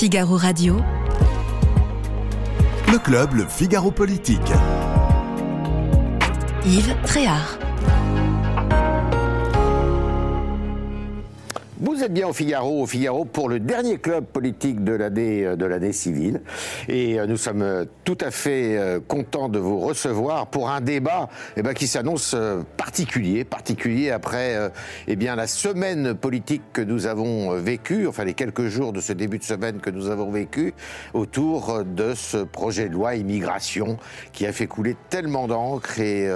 Figaro Radio. Le club, le Figaro Politique. Yves Tréhard. Vous êtes bien au Figaro, au Figaro pour le dernier club politique de l'année euh, de l'année civile, et euh, nous sommes euh, tout à fait contents de vous recevoir pour un débat eh ben, qui s'annonce particulier, particulier après eh la semaine politique que nous avons vécue, enfin les quelques jours de ce début de semaine que nous avons vécu autour de ce projet de loi immigration qui a fait couler tellement d'encre et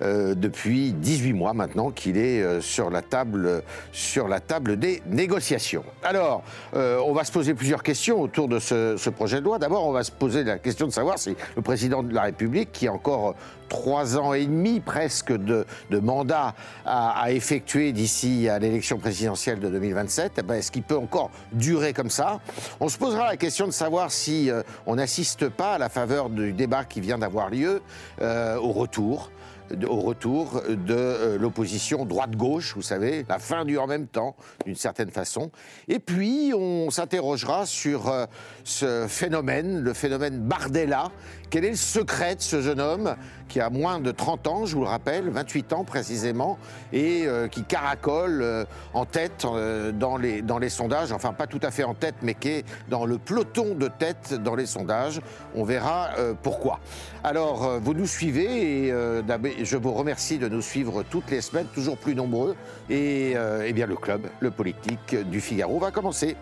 depuis 18 mois maintenant qu'il est sur la table sur la table des négociations. Alors, euh, on va se poser plusieurs questions autour de ce, projet de loi. D'abord, on va se poser la question de savoir si le président de la République, qui a encore trois ans et demi presque de, mandat à, effectuer d'ici à l'élection présidentielle de 2027, eh ben, est-ce qu'il peut encore durer comme ça? On se posera la question de savoir si euh, on n'assiste pas à la faveur du débat qui vient d'avoir lieu euh, au retour au retour de euh, l'opposition droite-gauche, vous savez, la fin du en même temps, d'une certaine façon. Et puis, on s'interrogera sur euh, ce phénomène, le phénomène Bardella. Quel est le secret de ce jeune homme qui a moins de 30 ans, je vous le rappelle, 28 ans précisément, et euh, qui caracole en tête dans, les, dans les sondages, enfin pas tout à fait en tête, mais qui est dans le peloton de tête dans les sondages. On verra pourquoi. Alors, vous nous suivez et je vous remercie de nous suivre toutes les semaines, toujours plus nombreux. Et euh, eh bien, le club, le politique du Figaro va commencer.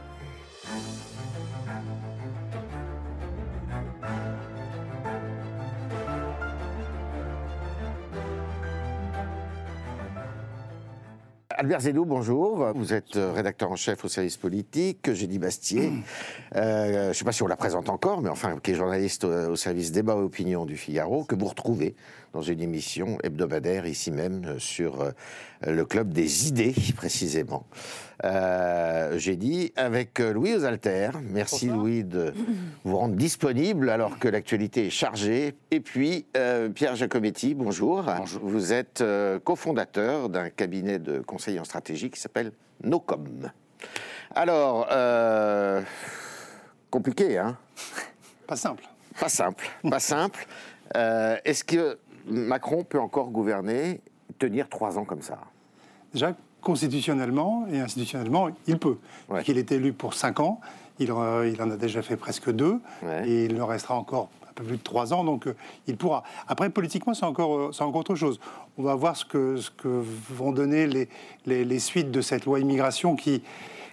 Albert Zédou, bonjour. Vous êtes euh, rédacteur en chef au service politique. Dit Bastier. Euh, je ne sais pas si on la présente encore, mais enfin, qui est journaliste au, service débat et opinion du Figaro, que vous retrouvez dans une émission hebdomadaire ici même euh, sur euh, le club des idées précisément. Euh, j'ai dit avec Louis Osalter. Merci Louis de vous rendre disponible alors que l'actualité est chargée. Et puis Pierre Giacometti, bonjour. bonjour. Vous êtes cofondateur d'un cabinet de conseil en stratégie qui s'appelle Nocom. Alors, compliqué, hein? Pas simple. Pas simple, pas simple. Est-ce que Macron peut encore gouverner, tenir trois ans comme ça? Déjà, constitutionnellement et institutionnellement, il peut. Il est élu pour cinq ans, il, euh, il, en a déjà fait presque deux, et il ne restera encore un peu plus de trois ans, donc euh, il pourra. Après, politiquement, c'est encore, euh, encore autre chose. On va voir ce que, ce que vont donner les, les, les suites de cette loi immigration qui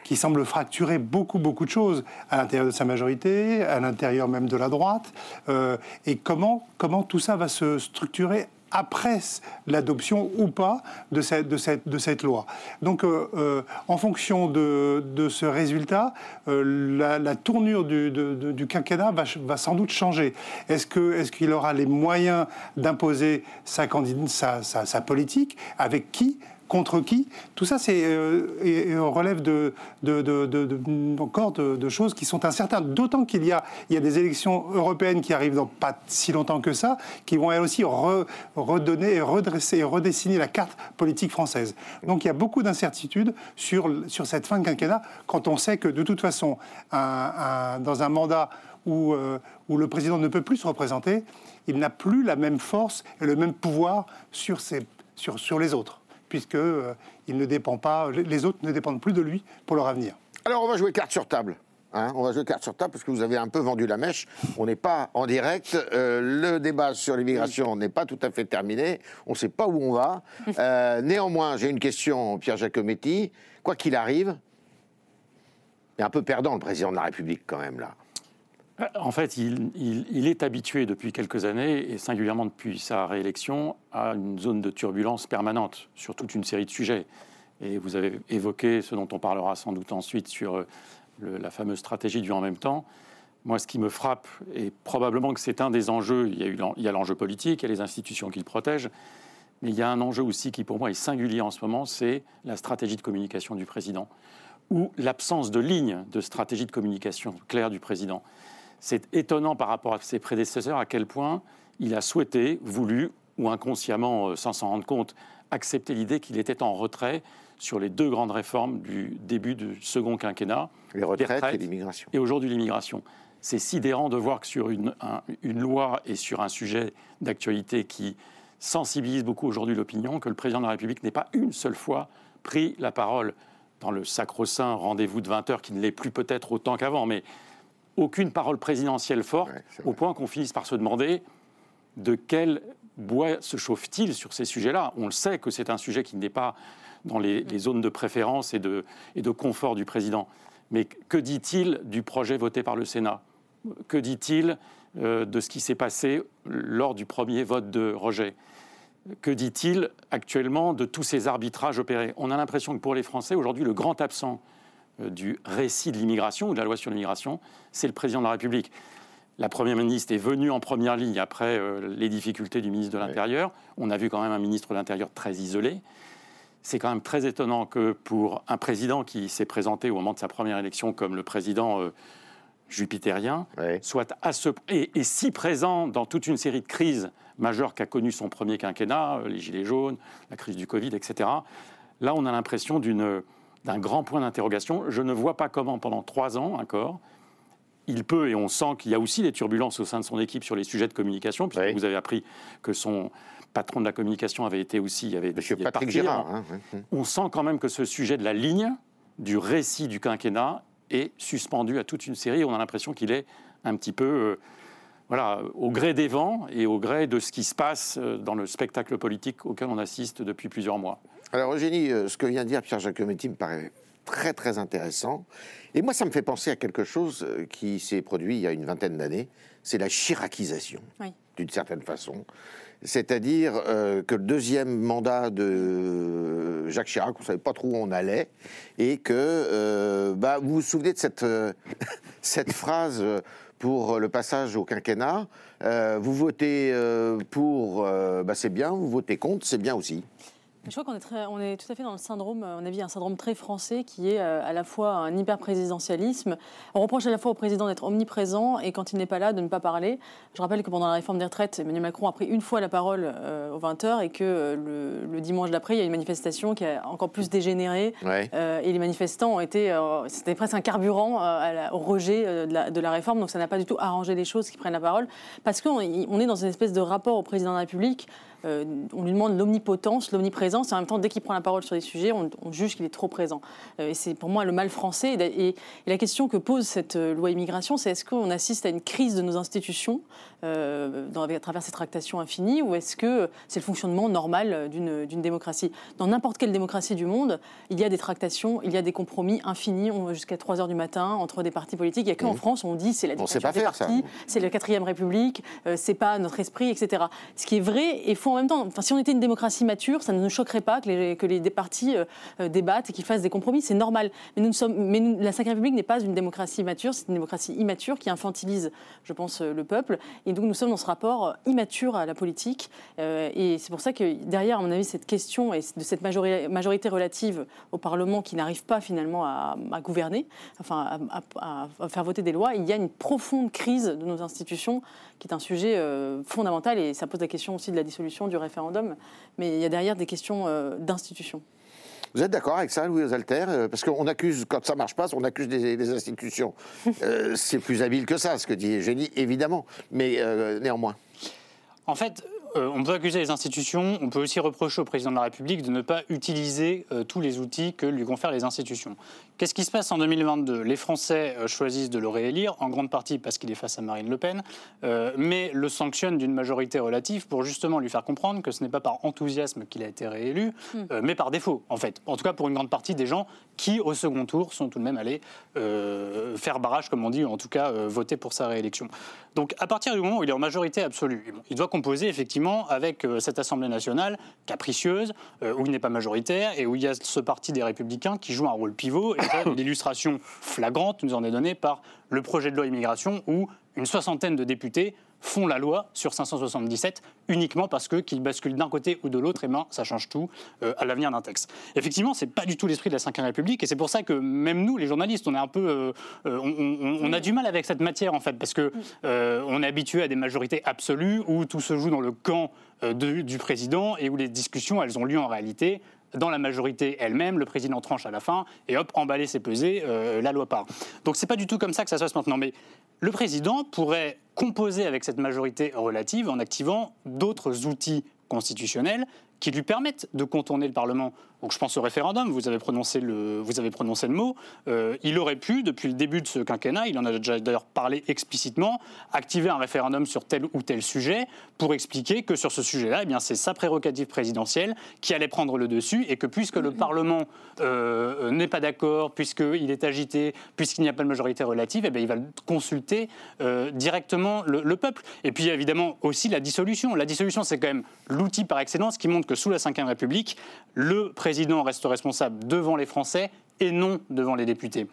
qui semble fracturer beaucoup, beaucoup de choses à l'intérieur de sa majorité, à l'intérieur même de la droite. Euh, et comment, comment tout ça va se structurer après l'adoption ou pas de cette, de cette, de cette loi. Donc, euh, euh, en fonction de, de, ce résultat, la, la, tournure du, du quinquennat va, va, sans doute changer. Est-ce qu'il est aura les moyens d'imposer sa, sa, sa politique? Avec qui? Contre qui Tout ça, c'est relève encore de, choses qui sont incertaines. D'autant qu'il y a, des élections européennes qui arrivent dans pas si longtemps que ça, qui vont elles aussi redonner, redresser et redessiner la carte politique française. Donc il y a beaucoup d'incertitudes sur, cette fin de quinquennat quand on sait que de toute façon, dans un mandat où, euh, où le président ne peut plus se représenter, il n'a plus la même force et le même pouvoir sur les autres puisque euh, il ne dépend pas, les autres ne dépendent plus de lui pour leur avenir. Alors on va jouer carte sur table. Hein. on va jouer carte sur table parce que vous avez un peu vendu la mèche. On n'est pas en direct. Euh, le débat sur l'immigration n'est pas tout à fait terminé. On ne sait pas où on va. Euh, néanmoins, j'ai une question, Pierre Giacometti. Quoi qu'il arrive, il est un peu perdant le président de la République quand même là. En fait, il, est habitué depuis quelques années, et singulièrement depuis sa réélection, à une zone de turbulence permanente sur toute une série de sujets. Et vous avez évoqué ce dont on parlera sans doute ensuite sur euh, la fameuse stratégie du en même temps. Moi, ce qui me frappe, et probablement que c'est un des enjeux, il y a l'enjeu politique, il y a les institutions qu'il protège, mais il y a un enjeu aussi qui, pour moi, est singulier en ce moment, c'est la stratégie de communication du président, ou l'absence de ligne de stratégie de communication claire du président. C'est étonnant par rapport à ses prédécesseurs à quel point il a souhaité, voulu, ou inconsciemment, euh, sans s'en rendre compte, accepter l'idée qu'il était en retrait sur les deux grandes réformes du début du second quinquennat. Les retraites, et l'immigration. Et aujourd'hui l'immigration. C'est sidérant de voir que sur une, une loi et sur un sujet d'actualité qui sensibilise beaucoup aujourd'hui l'opinion, que le président de la République n'ait pas une seule fois pris la parole dans le sacro-saint rendez-vous de 20 heures, qui ne l'est plus peut-être autant qu'avant, mais aucune parole présidentielle forte, au point qu'on finisse par se demander de quel bois se chauffe-t-il sur ces sujets-là. On le sait que c'est un sujet qui n'est pas dans les, zones de préférence et de, et de confort du président. Mais que dit-il du projet voté par le Sénat? Que dit-il euh, de ce qui s'est passé lors du premier vote de rejet? Que dit-il actuellement de tous ces arbitrages opérés? On a l'impression que pour les Français, aujourd'hui, le grand absent du récit de l'immigration ou de la loi sur l'immigration, c'est le président de la République. La Première ministre est venue en première ligne après euh, les difficultés du ministre de l'Intérieur. On a vu quand même un ministre de l'Intérieur très isolé. C'est quand même très étonnant que pour un président qui s'est présenté au moment de sa première élection comme le président euh, jupitérien, soit à ce, et, et, si présent dans toute une série de crises majeures qu'a connues son premier quinquennat, les Gilets jaunes, la crise du Covid, etc. Là, on a l'impression d'une d'un grand point d'interrogation. Je ne vois pas comment, pendant trois ans encore, il peut, et on sent qu'il y a aussi des turbulences au sein de son équipe sur les sujets de communication, puisque vous avez appris que son patron de la communication avait été aussi... Avait Monsieur Patrick Gérard. Hein, on sent quand même que ce sujet de la ligne, du récit du quinquennat, est suspendu à toute une série. On a l'impression qu'il est un petit peu... Euh, voilà, au gré des vents et au gré de ce qui se passe euh, dans le spectacle politique auquel on assiste depuis plusieurs mois. Alors Eugénie, euh, ce que vient de dire Pierre Jacometti me paraît très très intéressant. Et moi, ça me fait penser à quelque chose euh, qui s'est produit il y a une vingtaine d'années, c'est la chiracisation, d'une certaine façon. C'est-à-dire que le deuxième mandat de Jacques Chirac, on ne savait pas trop où on allait, et que bah, vous vous souvenez de cette, cette phrase pour le passage au quinquennat. Euh, vous votez euh, pour, euh, bah, c'est bien, vous votez contre, c'est bien aussi. Je crois qu'on est, on est tout à fait dans le syndrome, on a vu un syndrome très français qui est euh, à la fois un hyper-présidentialisme. On reproche à la fois au président d'être omniprésent et quand il n'est pas là, de ne pas parler. Je rappelle que pendant la réforme des retraites, Emmanuel Macron a pris une fois la parole euh, aux 20h et que euh, le, dimanche d'après, il y a une manifestation qui a encore plus dégénéré. et les manifestants ont été. C'était presque un carburant au rejet de la, de, la, réforme. Donc ça n'a pas du tout arrangé les choses qui prennent la parole. Parce qu'on est dans une espèce de rapport au président de la République euh, on lui demande l'omnipotence, l'omniprésence, et en même temps, dès qu'il prend la parole sur des sujets, on, juge qu'il est trop présent. Euh, et c'est pour moi le mal français. Et, la question que pose cette euh, loi immigration, c'est est-ce qu'on assiste à une crise de nos institutions à travers cette tractation infinie, ou est-ce que c'est le fonctionnement normal d'une démocratie? Dans n'importe quelle démocratie du monde, il y a des tractations, il y a des compromis infinis jusqu'à 3 heures du matin entre des partis politiques. Il n'y a qu'en mmh. France, on dit c'est la dictature des partis, c'est la quatrième république, c'est pas notre esprit, etc. Ce qui est vrai et faux en même temps, enfin, si on était une démocratie mature, ça ne nous choquerait pas que les, partis euh, euh, débattent et qu'ils fassent des compromis. C'est normal. Mais, nous sommes, mais la Ve République n'est pas une démocratie mature, c'est une démocratie immature qui infantilise, je pense, euh, le peuple. Et donc nous sommes dans ce rapport immature à la politique. et c'est pour ça que derrière, à mon avis, cette question et de cette majorité relative au Parlement qui n'arrive pas finalement à, gouverner, enfin à, faire voter des lois, il y a une profonde crise de nos institutions qui est un sujet fondamental et ça pose la question aussi de la dissolution du référendum, mais il y a derrière des questions euh, d'institutions. Vous êtes d'accord avec ça, Louis Alter euh, Parce qu'on accuse, quand ça marche pas, on accuse des, institutions. Euh, c'est plus habile que ça, ce que dit Eugénie, évidemment, mais néanmoins. En fait, euh, on peut accuser les institutions, on peut aussi reprocher au président de la République de ne pas utiliser euh, tous les outils que lui confèrent les institutions. Qu'est-ce qui se passe en 2022 Les Français euh, choisissent de le réélire, en grande partie parce qu'il est face à Marine Le Pen, mais le sanctionnent d'une majorité relative pour justement lui faire comprendre que ce n'est pas par enthousiasme qu'il a été réélu, hmm. mais par défaut, en fait. En tout cas, pour une grande partie des gens qui, au second tour, sont tout de même allés faire barrage, comme on dit, ou en tout cas voter pour sa réélection. Donc, à partir du moment où il est en majorité absolue, il doit composer effectivement avec euh, cette Assemblée nationale capricieuse, euh, où il n'est pas majoritaire, et où il y a ce parti des Républicains qui joue un rôle pivot. Et l'illustration flagrante nous en est donnée par le projet de loi immigration, où une soixantaine de députés font la loi sur 577 uniquement parce que qu'ils basculent d'un côté ou de l'autre, et ben, ça change tout euh, à l'avenir d'un texte. Effectivement, c'est pas du tout l'esprit de la Ve République, et c'est pour ça que même nous, les journalistes, on un peu, on, a du mal avec cette matière en fait, parce que on est habitué à des majorités absolues où tout se joue dans le camp du président et où les discussions, elles ont lieu en réalité dans la majorité elle-même, le président tranche à la fin, et hop, emballer, c'est peser, euh, la loi part. Donc c'est pas du tout comme ça que ça se passe maintenant. Mais le président pourrait composer avec cette majorité relative en activant d'autres outils constitutionnels qui lui permettent de contourner le Parlement. Donc je pense au référendum, vous avez prononcé le, vous avez prononcé le mot. Euh, il aurait pu, depuis le début de ce quinquennat, il en a déjà d'ailleurs parlé explicitement, activer un référendum sur tel ou tel sujet pour expliquer que sur ce sujet-là, eh c'est sa prérogative présidentielle qui allait prendre le dessus et que puisque le Parlement euh, n'est pas d'accord, puisqu'il est agité, puisqu'il n'y a pas de majorité relative, eh bien il va consulter euh, directement le, le peuple. Et puis évidemment aussi la dissolution. La dissolution, c'est quand même l'outil par excellence qui montre que sous la Ve République, le président reste responsable devant les Français et non devant les députés.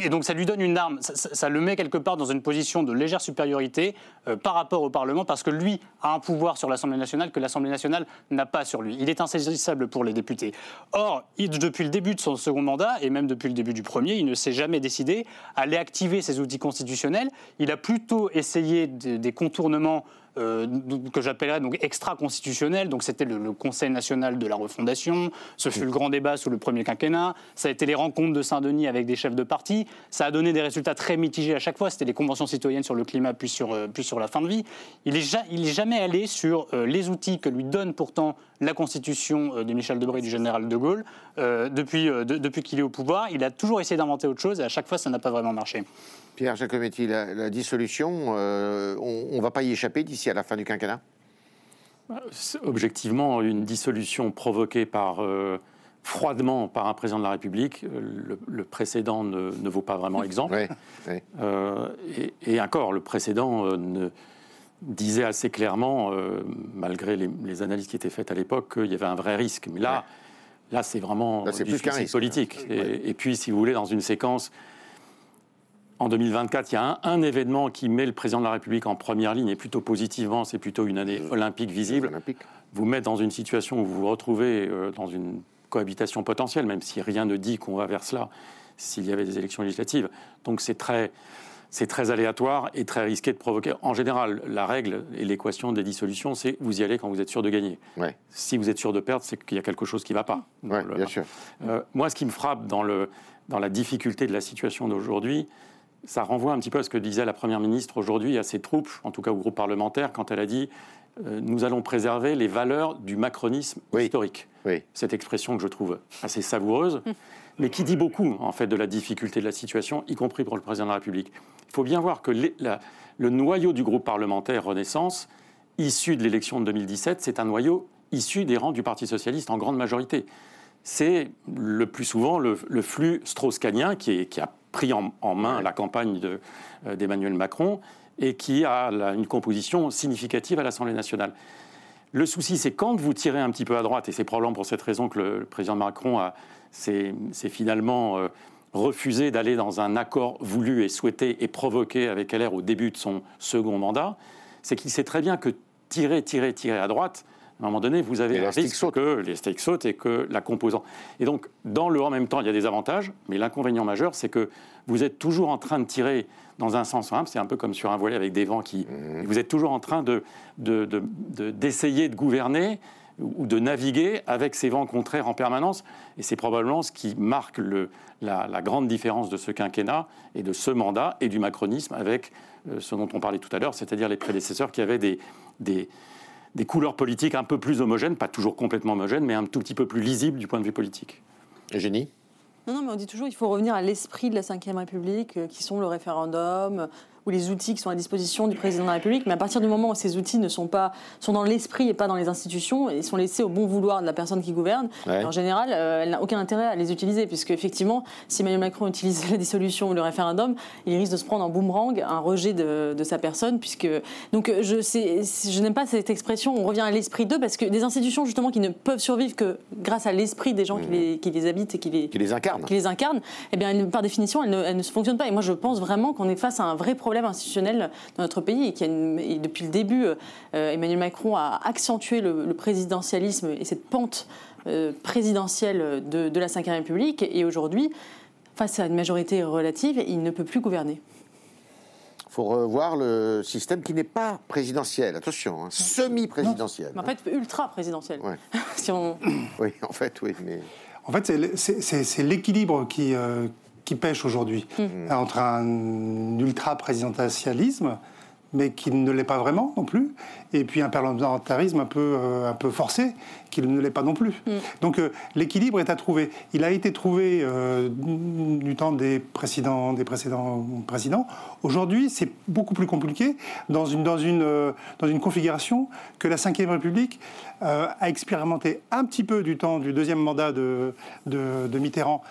Et donc ça lui donne une arme, ça, le met quelque part dans une position de légère supériorité euh, par rapport au Parlement, parce que lui a un pouvoir sur l'Assemblée nationale que l'Assemblée nationale n'a pas sur lui. Il est insaisissable pour les députés. Or, depuis le début de son second mandat, et même depuis le début du premier, il ne s'est jamais décidé à aller activer ses outils constitutionnels. Il a plutôt essayé des contournements euh, que j'appellerais donc extra-constitutionnel. Donc c'était le, Conseil national de la refondation. Ce fut le grand débat sous le premier quinquennat. Ça a été les rencontres de Saint-Denis avec des chefs de parti. Ça a donné des résultats très mitigés à chaque fois. C'était les conventions citoyennes sur le climat puis sur, euh, puis sur la fin de vie. Il n'est jamais allé sur euh, les outils que lui donne pourtant la constitution de Michel Debré et du général de Gaulle. depuis depuis qu'il est au pouvoir, il a toujours essayé d'inventer autre chose et à chaque fois ça n'a pas vraiment marché. Pierre Jacometti, la, dissolution, euh, on ne va pas y échapper d'ici à la fin du quinquennat? Objectivement, une dissolution provoquée par, euh, froidement par un président de la République, euh, le, précédent ne, vaut pas vraiment exemple. et, encore, le précédent ne disait assez clairement, malgré les, analyses qui étaient faites à l'époque, qu'il y avait un vrai risque. Mais là, là c'est vraiment c'est plus qu'un politique. et, puis, si vous voulez, dans une séquence en 2024, il y a un, événement qui met le président de la République en première ligne, et plutôt positivement, c'est plutôt une année olympique visible. Vous met dans une situation où vous vous retrouvez euh, dans une cohabitation potentielle, même si rien ne dit qu'on va vers cela s'il y avait des élections législatives. Donc c'est très, c'est très aléatoire et très risqué de provoquer. En général, la règle et l'équation des dissolutions, c'est vous y allez quand vous êtes sûr de gagner. Si vous êtes sûr de perdre, c'est qu'il y a quelque chose qui ne va pas. bien sûr. Euh, moi, ce qui me frappe dans, le, dans la difficulté de la situation d'aujourd'hui, ça renvoie un petit peu à ce que disait la Première ministre aujourd'hui à ses troupes, en tout cas au groupe parlementaire, quand elle a dit euh, Nous allons préserver les valeurs du macronisme historique. Cette expression que je trouve assez savoureuse, mais qui dit beaucoup, en fait, de la difficulté de la situation, y compris pour le président de la République. Il faut bien voir que le noyau du groupe parlementaire Renaissance, issu de l'élection de 2017, c'est un noyau issu des rangs du Parti socialiste en grande majorité. C'est le plus souvent le, flux strauss-canien qui, a pris en, main la campagne euh, d'Emmanuel Macron et qui a une composition significative à l'Assemblée nationale. Le souci, c'est quand vous tirez un petit peu à droite, et c'est probablement pour cette raison que le, président Macron s'est finalement euh, refusé d'aller dans un accord voulu et souhaité et provoqué avec LR au début de son second mandat, c'est qu'il sait très bien que tirer, tirer, tirer à droite, à un moment donné, vous avez risque que les stakes sautent et que la composante. Et donc, dans le en même temps, il y a des avantages, mais l'inconvénient majeur, c'est que vous êtes toujours en train de tirer dans un sens simple. C'est un peu comme sur un volet avec des vents qui. Mmh. Vous êtes toujours en train de, d'essayer de, gouverner ou de naviguer avec ces vents contraires en permanence. Et c'est probablement ce qui marque le, la, grande différence de ce quinquennat et de ce mandat et du macronisme avec euh, ce dont on parlait tout à l'heure, c'est-à-dire les prédécesseurs qui avaient des, des des couleurs politiques un peu plus homogènes, pas toujours complètement homogènes, mais un tout petit peu plus lisibles du point de vue politique. Génie non, non, mais on dit toujours qu'il faut revenir à l'esprit de la Ve République, euh, qui sont le référendum, ou les outils qui sont à disposition du président de la République. Mais à partir du moment où ces outils ne sont pas sont dans l'esprit et pas dans les institutions, et sont laissés au bon vouloir de la personne qui gouverne, en général, euh, elle n'a aucun intérêt à les utiliser, puisque effectivement, si Emmanuel Macron utilise la dissolution ou le référendum, il risque de se prendre en boomerang un rejet de, de sa personne, puisque donc je sais, je n'aime pas cette expression. On revient à l'esprit d'eux, parce que des institutions justement qui ne peuvent survivre que grâce à l'esprit des gens qui, les, qui, les, habitent et qui les, qui les incarnent, qui les incarnent, eh bien, par définition, elles ne, elles ne fonctionnent pas. Et moi, je pense vraiment qu'on est face à un vrai problème institutionnel dans notre pays et, qui depuis le début, euh, Emmanuel Macron a accentué le, présidentialisme et cette pente euh, présidentielle de, de la Ve République. Et aujourd'hui, face à une majorité relative, il ne peut plus gouverner. faut revoir le système qui n'est pas présidentiel, attention, hein, semi-présidentiel. En fait, ultra-présidentiel. si on... Oui, en fait, oui. Mais... En fait, c'est l'équilibre qui, euh, qui pêche aujourd'hui. Mmh. entre un ultra-présidentialisme mais qui ne l'est pas vraiment non plus, et puis un parlementarisme un peu, euh, un peu forcé, qui ne l'est pas non plus. Mm. Donc euh, l'équilibre est à trouver. Il a été trouvé euh, du temps des précédents, des précédents présidents. Aujourd'hui, c'est beaucoup plus compliqué dans une, dans, une, dans une configuration que la Ve République a expérimenté un petit peu du temps du deuxième mandat de, de, Mitterrand,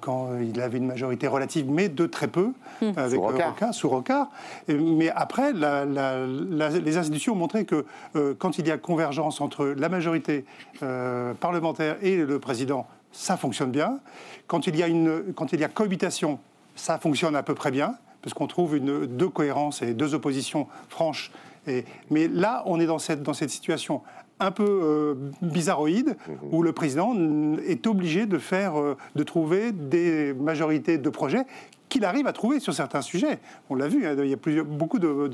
quand il avait une majorité relative, mais de très peu, mm. avec sous Rocard. sous Rocard. Mais après, les institutions ont montré que euh, quand il y a convergence entre la majorité euh, parlementaire et le président, ça fonctionne bien. Quand il y a, une, quand il y a cohabitation, ça fonctionne à peu près bien, parce qu'on trouve une, deux cohérences et deux oppositions franches. Et, mais là, on est dans cette, dans cette situation un peu euh, bizarroïde, mmh. où le président est obligé de faire, de trouver des majorités de projets qu'il arrive à trouver sur certains sujets. On l'a vu, hein, il y a plusieurs, beaucoup de,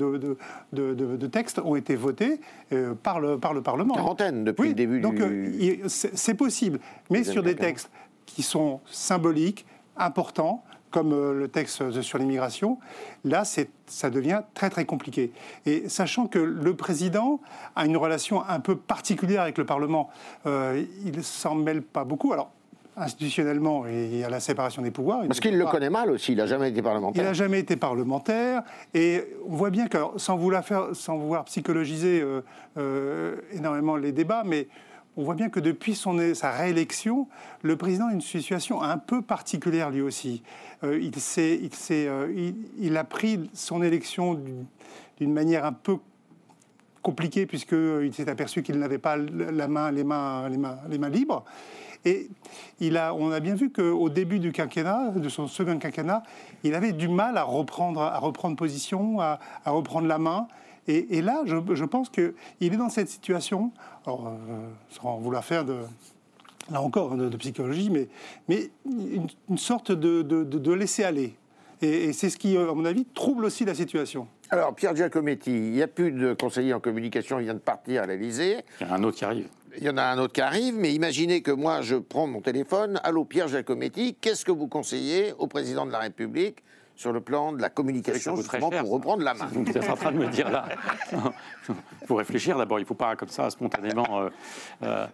de, textes ont été votés euh, par, le, par le Parlement. Quarantaine depuis le début donc, euh, c'est possible, mais sur des textes qui sont symboliques, importants, comme euh, le texte sur l'immigration, là, ça devient très très compliqué. Et sachant que le président a une relation un peu particulière avec le Parlement, il ne s'en mêle pas beaucoup. Alors, institutionnellement et à la séparation des pouvoirs. Parce qu'il le connaît mal aussi, il n'a jamais été parlementaire. Il n'a jamais été parlementaire, et on voit bien que, sans vouloir, faire, sans vouloir psychologiser euh, euh, énormément les débats, mais on voit bien que depuis son, sa réélection, le président a une situation un peu particulière lui aussi. Euh, il, il, il, il, a pris son élection d'une manière un peu compliquée puisqu'il s'est aperçu qu'il n'avait pas la main, les, mains, les, mains, les mains libres. Et il a, on a bien vu qu'au début du quinquennat, de son second quinquennat, il avait du mal à reprendre, à reprendre position, à, reprendre la main. Et, là, je, pense qu'il est dans cette situation, alors, euh, sans vouloir faire de, là encore, de, psychologie, mais, mais une, sorte de, de, laisser aller. Et, c'est ce qui, à mon avis, trouble aussi la situation. Alors, Pierre Giacometti, il n'y a plus de conseiller en communication, il vient de partir à l'Élysée. Il y a un autre qui arrive. Il y en a un autre qui arrive, mais imaginez que moi, je prends mon téléphone. Allô, Pierre Giacometti, qu'est-ce que vous conseillez au président de la République sur le plan de la communication, justement, pour reprendre la main? Vous êtes en train de me dire là. Il faut réfléchir d'abord, il ne faut pas comme ça, spontanément. Euh, euh,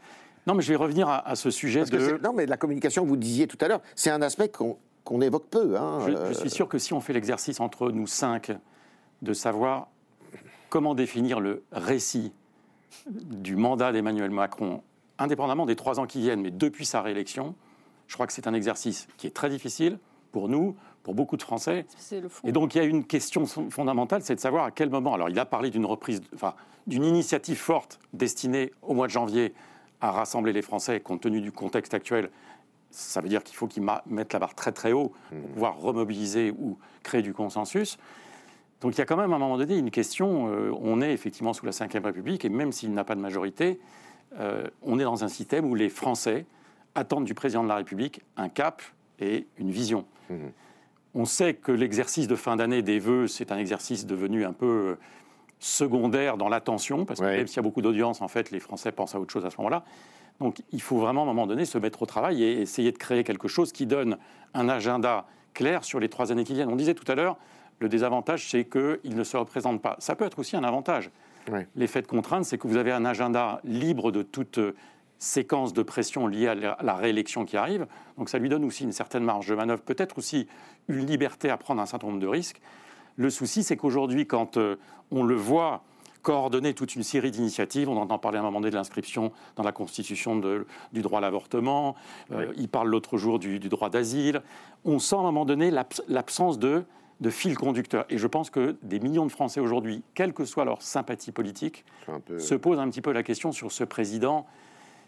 non, mais je vais revenir à, ce sujet de. Non, mais la communication, vous disiez tout à l'heure, c'est un aspect qu'on évoque peu. Hein, je, je, suis sûr que si on fait l'exercice entre nous cinq de savoir comment définir le récit du mandat d'Emmanuel Macron, indépendamment des trois ans qui viennent, mais depuis sa réélection, je crois que c'est un exercice qui est très difficile pour nous, pour beaucoup de Français. Et donc il y a une question fondamentale, c'est de savoir à quel moment. Alors il a parlé d'une reprise, enfin d'une initiative forte destinée au mois de janvier à rassembler les Français compte tenu du contexte actuel. Ça veut dire qu'il faut qu'ils mettent la barre très très haut pour mmh. pouvoir remobiliser ou créer du consensus. Donc il y a quand même à un moment donné une question, euh, on est effectivement sous la Ve République, et même s'il n'a pas de majorité, euh, on est dans un système où les Français attendent du président de la République un cap et une vision. Mmh. On sait que l'exercice de fin d'année des vœux, c'est un exercice devenu un peu euh, secondaire dans l'attention, parce que même s'il y a beaucoup d'audience, en fait, les Français pensent à autre chose à ce moment-là. Donc il faut vraiment à un moment donné se mettre au travail et essayer de créer quelque chose qui donne un agenda clair sur les trois années qui viennent. On disait tout à l'heure, le désavantage, c'est qu'il ne se représente pas. Ça peut être aussi un avantage. L'effet de contrainte, c'est que vous avez un agenda libre de toute euh, séquence de pression liée à la réélection qui arrive. Donc ça lui donne aussi une certaine marge de manœuvre, peut-être aussi une liberté à prendre un certain nombre de risques. Le souci, c'est qu'aujourd'hui, quand euh, on le voit coordonner toute une série d'initiatives. On entend parler à un moment donné de l'inscription dans la Constitution du droit à l'avortement. Euh, il parle l'autre jour du, du droit d'asile. On sent à un moment donné l'absence de de fil conducteur. Et je pense que des millions de Français aujourd'hui, quelle que soit leur sympathie politique, se posent un petit peu la question sur ce président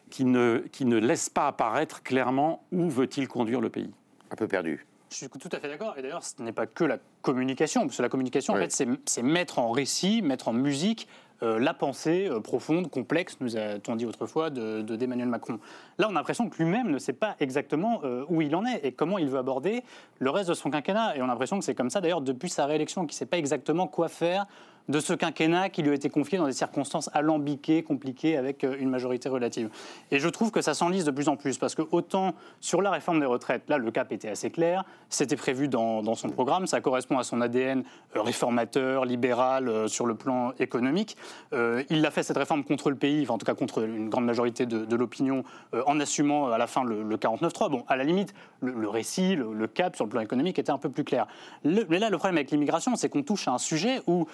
qui ne, qui ne laisse pas apparaître clairement où veut-il conduire le pays. Un peu perdu. Je suis tout à fait d'accord. Et d'ailleurs, ce n'est pas que la communication, parce que la communication, en fait, c'est mettre en récit, mettre en musique la pensée profonde, complexe, nous a-t-on dit autrefois, de d'Emmanuel Macron. Là, on a l'impression que lui-même ne sait pas exactement où il en est et comment il veut aborder le reste de son quinquennat. Et on a l'impression que c'est comme ça d'ailleurs depuis sa réélection, qu'il ne sait pas exactement quoi faire de ce quinquennat qui lui a été confié dans des circonstances alambiquées, compliquées, avec euh, une majorité relative. Et je trouve que ça s'enlise de plus en plus, parce que autant sur la réforme des retraites, là, le cap était assez clair, c'était prévu dans, son programme, ça correspond à son ADN euh, réformateur, libéral, euh, sur le plan économique. il a fait cette réforme contre le pays, enfin, en tout cas contre une grande majorité de, l'opinion, en assumant à la fin le, 49-3. Bon, à la limite, le, récit, le, cap sur le plan économique était un peu plus clair. mais là, le problème avec l'immigration, c'est qu'on touche à un sujet où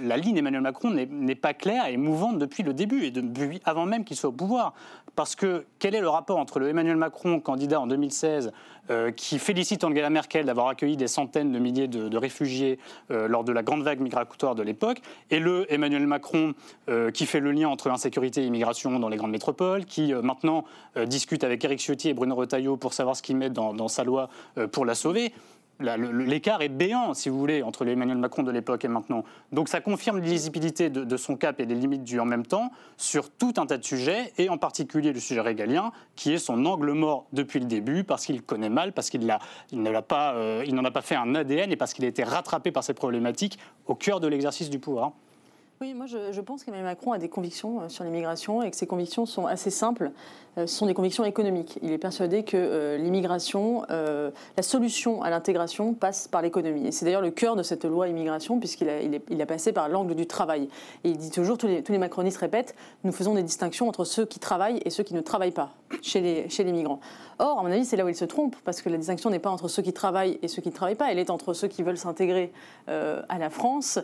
la ligne d'Emmanuel Macron n'est pas claire et mouvante depuis le début et depuis avant même qu'il soit au pouvoir. Parce que quel est le rapport entre le Emmanuel Macron, candidat en 2016, euh, qui félicite Angela Merkel d'avoir accueilli des centaines de milliers de, réfugiés euh, lors de la grande vague migratoire de l'époque, et le Emmanuel Macron qui fait le lien entre insécurité et immigration dans les grandes métropoles, qui maintenant discute avec Éric Ciotti et Bruno Retailleau pour savoir ce qu'il met dans sa loi pour la sauver l'écart est béant, si vous voulez, entre l'Emmanuel Macron de l'époque et maintenant. Donc ça confirme l'illisibilité de, son cap et des limites du en même temps sur tout un tas de sujets, et en particulier le sujet régalien, qui est son angle mort depuis le début, parce qu'il connaît mal, parce qu'il il n'en a, pas, euh, a pas fait un ADN, et parce qu'il a été rattrapé par ces problématiques au cœur de l'exercice du pouvoir. Oui, moi je, pense qu'Emmanuel Macron a des convictions euh, sur l'immigration et que ces convictions sont assez simples. Euh, ce sont des convictions économiques. Il est persuadé que euh, l'immigration, la solution à l'intégration passe par l'économie. Et c'est d'ailleurs le cœur de cette loi immigration, puisqu'il a, passé par l'angle du travail. Et il dit toujours, tous les, macronistes répètent, nous faisons des distinctions entre ceux qui travaillent et ceux qui ne travaillent pas chez les migrants. Or, à mon avis, c'est là où il se trompe, parce que la distinction n'est pas entre ceux qui travaillent et ceux qui ne travaillent pas, elle est entre ceux qui veulent s'intégrer à la France,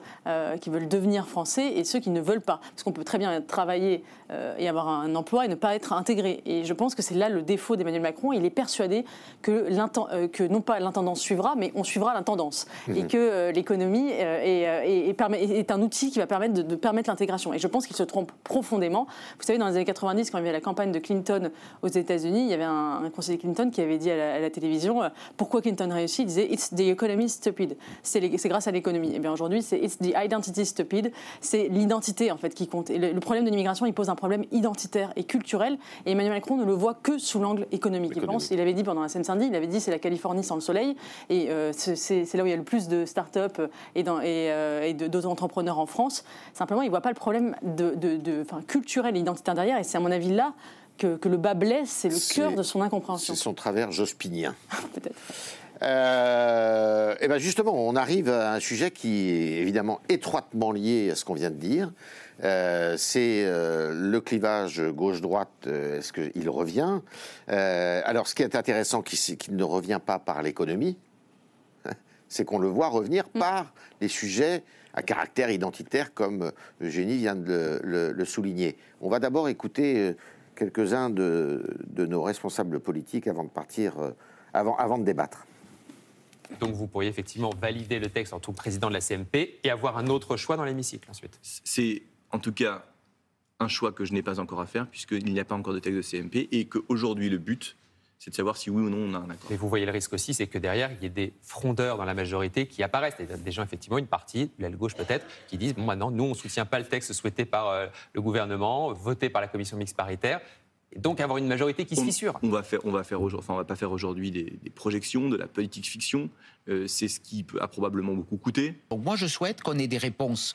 qui veulent devenir français, et ceux qui ne veulent pas. Parce qu'on peut très bien travailler euh, et avoir un emploi et ne pas être intégré. Et je pense que c'est là le défaut d'Emmanuel Macron. Il est persuadé que, euh, que non pas l'intendance suivra, mais on suivra l'intendance. Mmh. Et que euh, l'économie est, est, un outil qui va permettre de, permettre l'intégration. Et je pense qu'il se trompe profondément. Vous savez, dans les années 90, quand il y avait la campagne de Clinton aux États-Unis, il y avait un, conseiller Clinton qui avait dit à la, télévision pourquoi Clinton réussit? Il disait It's the economy stupid. C'est grâce à l'économie. Et eh bien aujourd'hui, c'est It's the identity stupid. C'est l'identité en fait qui compte. Et le, problème de l'immigration, il pose un problème identitaire et culturel. Et Emmanuel Macron ne le voit que sous l'angle économique. Il pense, il avait dit pendant la Seine-Saint-Denis, il avait dit c'est la Californie sans le soleil. Et euh, c'est là où il y a le plus de start-up et, euh, et, d'autres entrepreneurs en France. Simplement, il ne voit pas le problème de, de, culturel et identitaire derrière. Et c'est à mon avis là que, le bas blesse, c'est le cœur de son incompréhension. C'est son travers jospinien. Peut-être. Euh, et ben justement, on arrive à un sujet qui est évidemment étroitement lié à ce qu'on vient de dire. Euh, c'est euh, le clivage gauche-droite. Euh, est-ce qu'il revient? Alors, ce qui est intéressant, qu'il ne revient pas par l'économie, c'est qu'on le voit revenir mm. par les sujets à caractère identitaire, comme Eugénie vient de le, souligner. On va d'abord écouter quelques-uns de, de, nos responsables politiques avant de partir, avant, avant de débattre. Donc vous pourriez effectivement valider le texte en tant que président de la CMP et avoir un autre choix dans l'hémicycle ensuite. C'est en tout cas un choix que je n'ai pas encore à faire puisqu'il n'y a pas encore de texte de CMP et qu'aujourd'hui le but c'est de savoir si oui ou non on a un accord. Mais vous voyez le risque aussi, c'est que derrière, il y ait des frondeurs dans la majorité qui apparaissent. Des gens, effectivement, une partie, l'aile gauche peut-être, qui disent bon, maintenant, nous, on ne soutient pas le texte souhaité par euh, le gouvernement, voté par la commission mixte paritaire donc avoir une majorité qui se fissure. On va faire, on va faire enfin, on va pas faire aujourd'hui des, projections de la politique fiction. Euh, c'est ce qui a probablement beaucoup coûté. Donc moi, je souhaite qu'on ait des réponses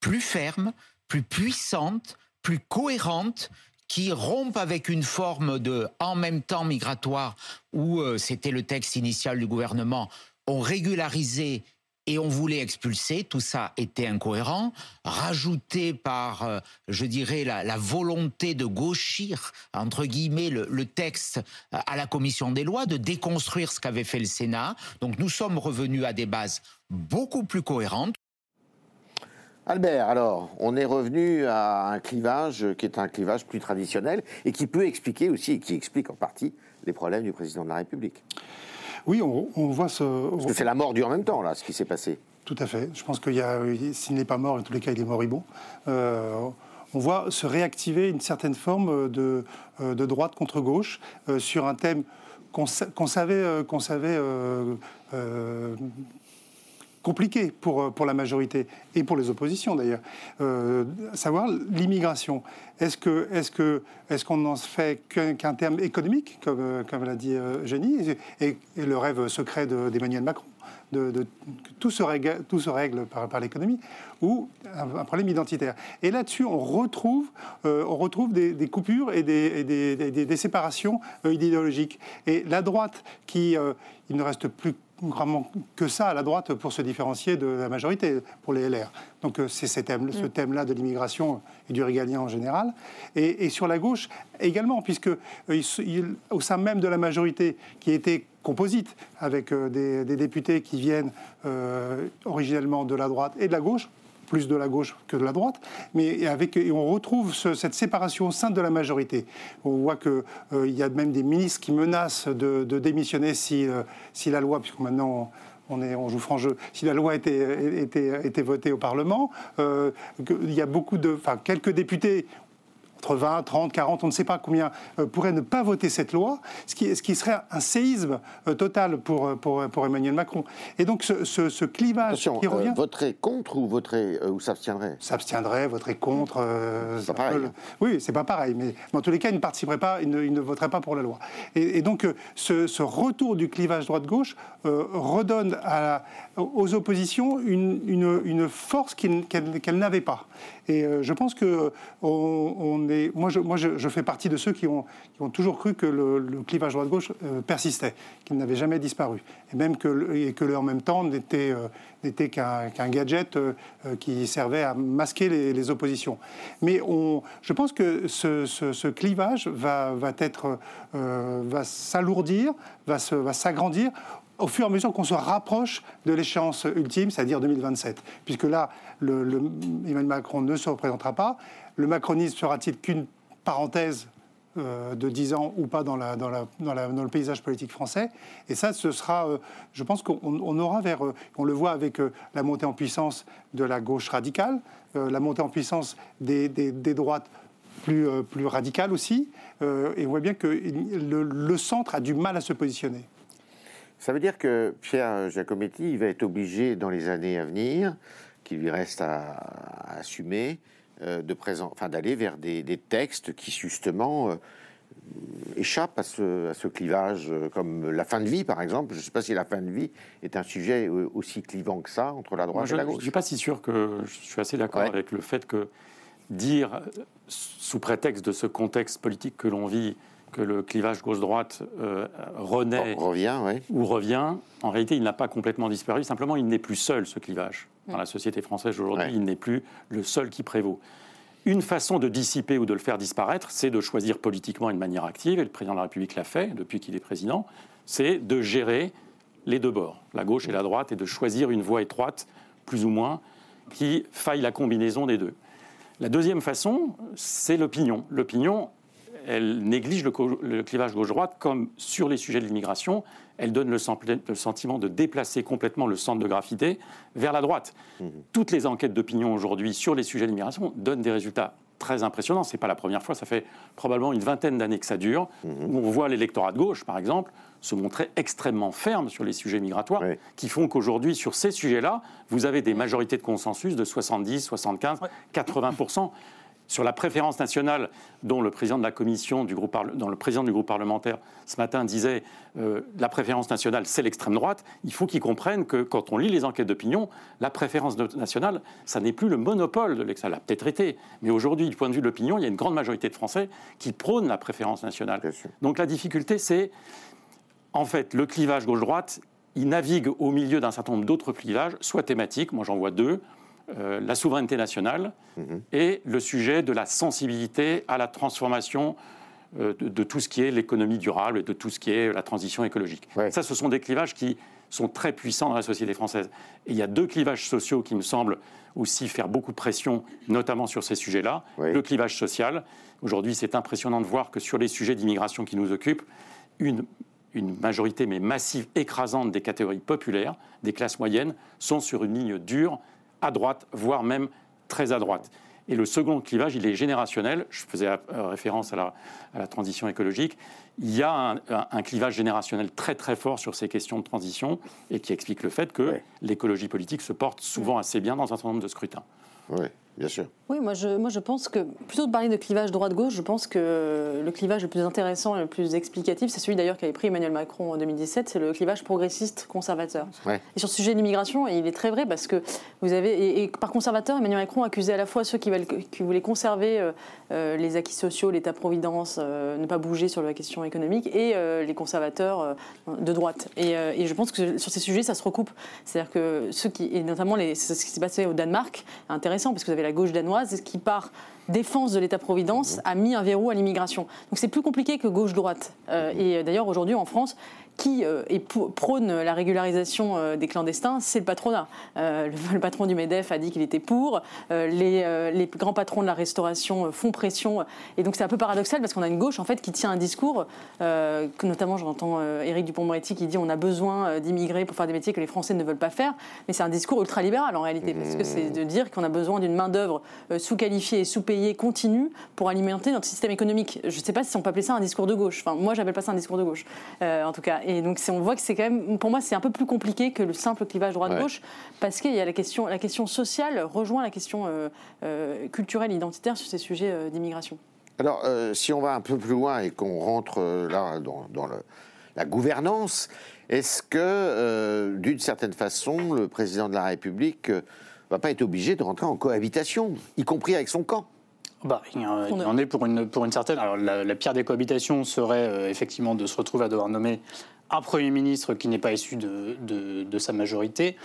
plus fermes, plus puissantes, plus cohérentes qui rompent avec une forme de en même temps migratoire où euh, c'était le texte initial du gouvernement, ont régularisé et on voulait expulser, tout ça était incohérent, rajouté par, euh, je dirais, la, volonté de gauchir, entre guillemets, le, texte à la commission des lois, de déconstruire ce qu'avait fait le Sénat. Donc nous sommes revenus à des bases beaucoup plus cohérentes. Albert, alors, on est revenu à un clivage qui est un clivage plus traditionnel et qui peut expliquer aussi, et qui explique en partie, les problèmes du président de la République. Oui, on, voit ce. Parce que c'est la mort du en même temps, là, ce qui s'est passé. Tout à fait. Je pense qu'il y a, s'il n'est pas mort, en tous les cas, il est moribond. Euh, on voit se réactiver une certaine forme de, euh, de droite contre gauche euh, sur un thème qu'on savait, qu'on savait compliqué pour, pour la majorité et pour les oppositions d'ailleurs. Euh, savoir l'immigration. Est-ce que, est qu'on n'en fait qu'un terme économique, comme, comme l'a dit Eugénie, et, le rêve secret d'Emmanuel Macron de, tout, se règle, tout se règle par, par l'économie, ou un, problème identitaire. Et là-dessus, on retrouve, euh, on retrouve des, coupures et des, des, séparations euh, idéologiques. Et la droite, qui, euh, il ne reste plus vraiment que ça à la droite pour se différencier de la majorité pour les LR. Donc c'est ce mm. thème-là de l'immigration et du régalien en général. Et, sur la gauche également, puisque au sein même de la majorité qui était composite, avec euh, des, députés qui viennent euh, originellement de la droite et de la gauche, plus de la gauche que de la droite, mais avec, et on retrouve cette séparation au sein de la majorité. On voit qu'il euh, y a même des ministres qui menacent de, démissionner si, si la loi, puisque maintenant on, est, on joue franc jeu, si la loi était, était, votée au Parlement, il y a beaucoup de, enfin, quelques députés 20, 30, 40, on ne sait pas combien euh, pourraient ne pas voter cette loi, ce qui, ce qui serait un séisme euh, total pour, euh, pour, pour, Emmanuel Macron. Et donc ce, ce, clivage qui revient... Euh, voterait contre ou, voterait, ou s'abstiendrait S'abstiendrait, voterait contre. c'est pas pareil. Oui, c'est pas pareil, mais en tous les cas, il ne participerait pas, il ne, voterait pas pour la loi. Et, donc ce, retour du clivage droite-gauche redonne à, aux oppositions une, force qu'elles n'avaient pas. Et je pense que on, est moi, je, moi je, fais partie de ceux qui ont, qui ont toujours cru que le, clivage droite-gauche euh, persistait, qu'il n'avait jamais disparu, et même que, et que en même temps n'était euh, qu'un gadget euh, qui servait à masquer les, oppositions. Mais on, je pense que ce, ce, clivage va, va être, va s'alourdir, va s'agrandir au fur et à mesure qu'on se rapproche de l'échéance ultime, c'est-à-dire 2027. Puisque là, le, Emmanuel Macron ne se représentera pas. Le macronisme sera-t-il qu'une parenthèse euh, de 10 ans ou pas dans, le paysage politique français? Et ça, ce sera, euh, je pense qu'on aura vers, euh, on le voit avec la montée en puissance de la gauche radicale, la montée en puissance des, droites plus, plus radicales aussi, et on voit bien que le centre a du mal à se positionner. Ça veut dire que Pierre Giacometti va être obligé dans les années à venir, qui lui reste à assumer, euh, de présent, enfin d'aller vers des, textes qui justement euh, échappent à ce, clivage, euh, comme la fin de vie par exemple. Je ne sais pas si la fin de vie est un sujet aussi clivant que ça entre la droite et la gauche. Je ne suis pas si sûr que je suis assez d'accord avec le fait que dire, sous prétexte de ce contexte politique que l'on vit, que le clivage gauche-droite renaît revient, ou revient, en réalité, il n'a pas complètement disparu. Simplement, il n'est plus seul, ce clivage dans la société française aujourd'hui, il n'est plus le seul qui prévaut. Une façon de dissiper ou de le faire disparaître, c'est de choisir politiquement une manière active, et le président de la République l'a fait depuis qu'il est président, c'est de gérer les deux bords, la gauche et la droite, et de choisir une voie étroite, plus ou moins, qui faille la combinaison des deux. La deuxième façon, c'est l'opinion. L'opinion, elle néglige le, clivage gauche-droite comme sur les sujets de l'immigration, elle donne le, sentiment de déplacer complètement le centre de gravité vers la droite. Mmh. Toutes les enquêtes d'opinion aujourd'hui sur les sujets de l'immigration donnent des résultats très impressionnants. Ce n'est pas la première fois, ça fait probablement une vingtaine d'années que ça dure, mmh. où on voit l'électorat de gauche, par exemple, se montrer extrêmement ferme sur les sujets migratoires, qui font qu'aujourd'hui, sur ces sujets-là, vous avez des majorités de consensus de 70, 75, 80 sur la préférence nationale dont le président de la commission du groupe, dont le président du groupe parlementaire ce matin disait euh, la préférence nationale c'est l'extrême droite, il faut qu'ils comprennent que quand on lit les enquêtes d'opinion, la préférence nationale, ça n'est plus le monopole de l'extrême. Ça l'a peut-être été, mais aujourd'hui, du point de vue de l'opinion, il y a une grande majorité de Français qui prônent la préférence nationale. Donc la difficulté, c'est en fait le clivage gauche-droite. Il navigue au milieu d'un certain nombre d'autres clivages, soit thématiques, moi j'en vois deux, euh, la souveraineté nationale mhm. et le sujet de la sensibilité à la transformation euh, de, tout ce qui est l'économie durable et de tout ce qui est la transition écologique. Ça, ce sont des clivages qui sont très puissants dans la société française. Et il y a deux clivages sociaux qui me semblent aussi faire beaucoup de pression, notamment sur ces sujets-là. Le clivage social. Aujourd'hui, c'est impressionnant de voir que sur les sujets d'immigration qui nous occupent, une, une majorité, mais massive, écrasante des catégories populaires, des classes moyennes, sont sur une ligne dure à droite, voire même très à droite. Et le second clivage, il est générationnel. Je faisais euh, référence à la, transition écologique. Il y a un, clivage générationnel très très fort sur ces questions de transition et qui explique le fait que l'écologie politique se porte souvent assez bien dans un certain nombre de scrutins. Bien sûr. Oui, moi je, moi je pense que, plutôt de parler de clivage droite-gauche, je pense que le clivage le plus intéressant et le plus explicatif, c'est celui d'ailleurs qu'avait pris Emmanuel Macron en 2017, c'est le clivage progressiste-conservateur. Et sur le sujet de l'immigration, il est très vrai parce que vous avez, et, par conservateur, Emmanuel Macron accusait à la fois ceux qui, veulent, qui voulaient conserver euh, euh, les acquis sociaux, l'État-providence, euh, ne pas bouger sur la question économique, et les conservateurs de droite. Et, et, je pense que sur ces sujets, ça se recoupe. C'est-à-dire que ceux qui, et notamment les, ce qui s'est passé au Danemark, intéressant parce que vous avez la gauche danoise qui, par défense de l'État-providence, a mis un verrou à l'immigration. Donc c'est plus compliqué que gauche-droite. Euh, et d'ailleurs, aujourd'hui, en France, qui euh, prône la régularisation euh, des clandestins, c'est le patronat. Euh, le, patron du MEDEF a dit qu'il était pour, les, grands patrons de la restauration font pression, et donc c'est un peu paradoxal parce qu'on a une gauche en fait qui tient un discours, que notamment j'entends Éric Dupond-Moretti qui dit on a besoin d'immigrer pour faire des métiers que les Français ne veulent pas faire, mais c'est un discours ultralibéral en réalité, parce que c'est de dire qu'on a besoin d'une main-d'œuvre sous-qualifiée et sous-payée continue pour alimenter notre système économique. Je ne sais pas si on peut appeler ça un discours de gauche, enfin moi j'appelle pas ça un discours de gauche, en tout cas. Et donc on voit que c'est quand même, pour moi, c'est un peu plus compliqué que le simple clivage droite-gauche, parce qu'il y a la question, la question sociale rejoint la question euh, euh, culturelle, identitaire sur ces sujets euh, d'immigration. Alors, si on va un peu plus loin et qu'on rentre là dans, la gouvernance, est-ce que, d'une certaine façon, le président de la République va pas être obligé de rentrer en cohabitation, y compris avec son camp? Bah, il, en, est pour une, pour une certaine. Alors, la, pire des cohabitations serait effectivement de se retrouver à devoir nommer un Premier ministre qui n'est pas issu de, de, sa majorité.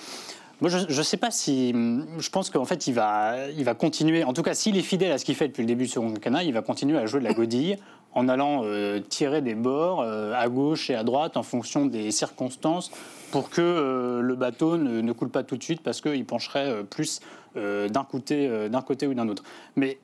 Moi, je ne sais pas si. Je pense qu'en fait, il va, il va continuer. En tout cas, s'il est fidèle à ce qu'il fait depuis le début du second quinquennat, il va continuer à jouer de la godille en allant euh, tirer des bords euh, à gauche et à droite en fonction des circonstances pour que euh, le bateau ne, coule pas tout de suite parce qu'il pencherait plus d'un côté, d'un côté ou d'un autre. Mais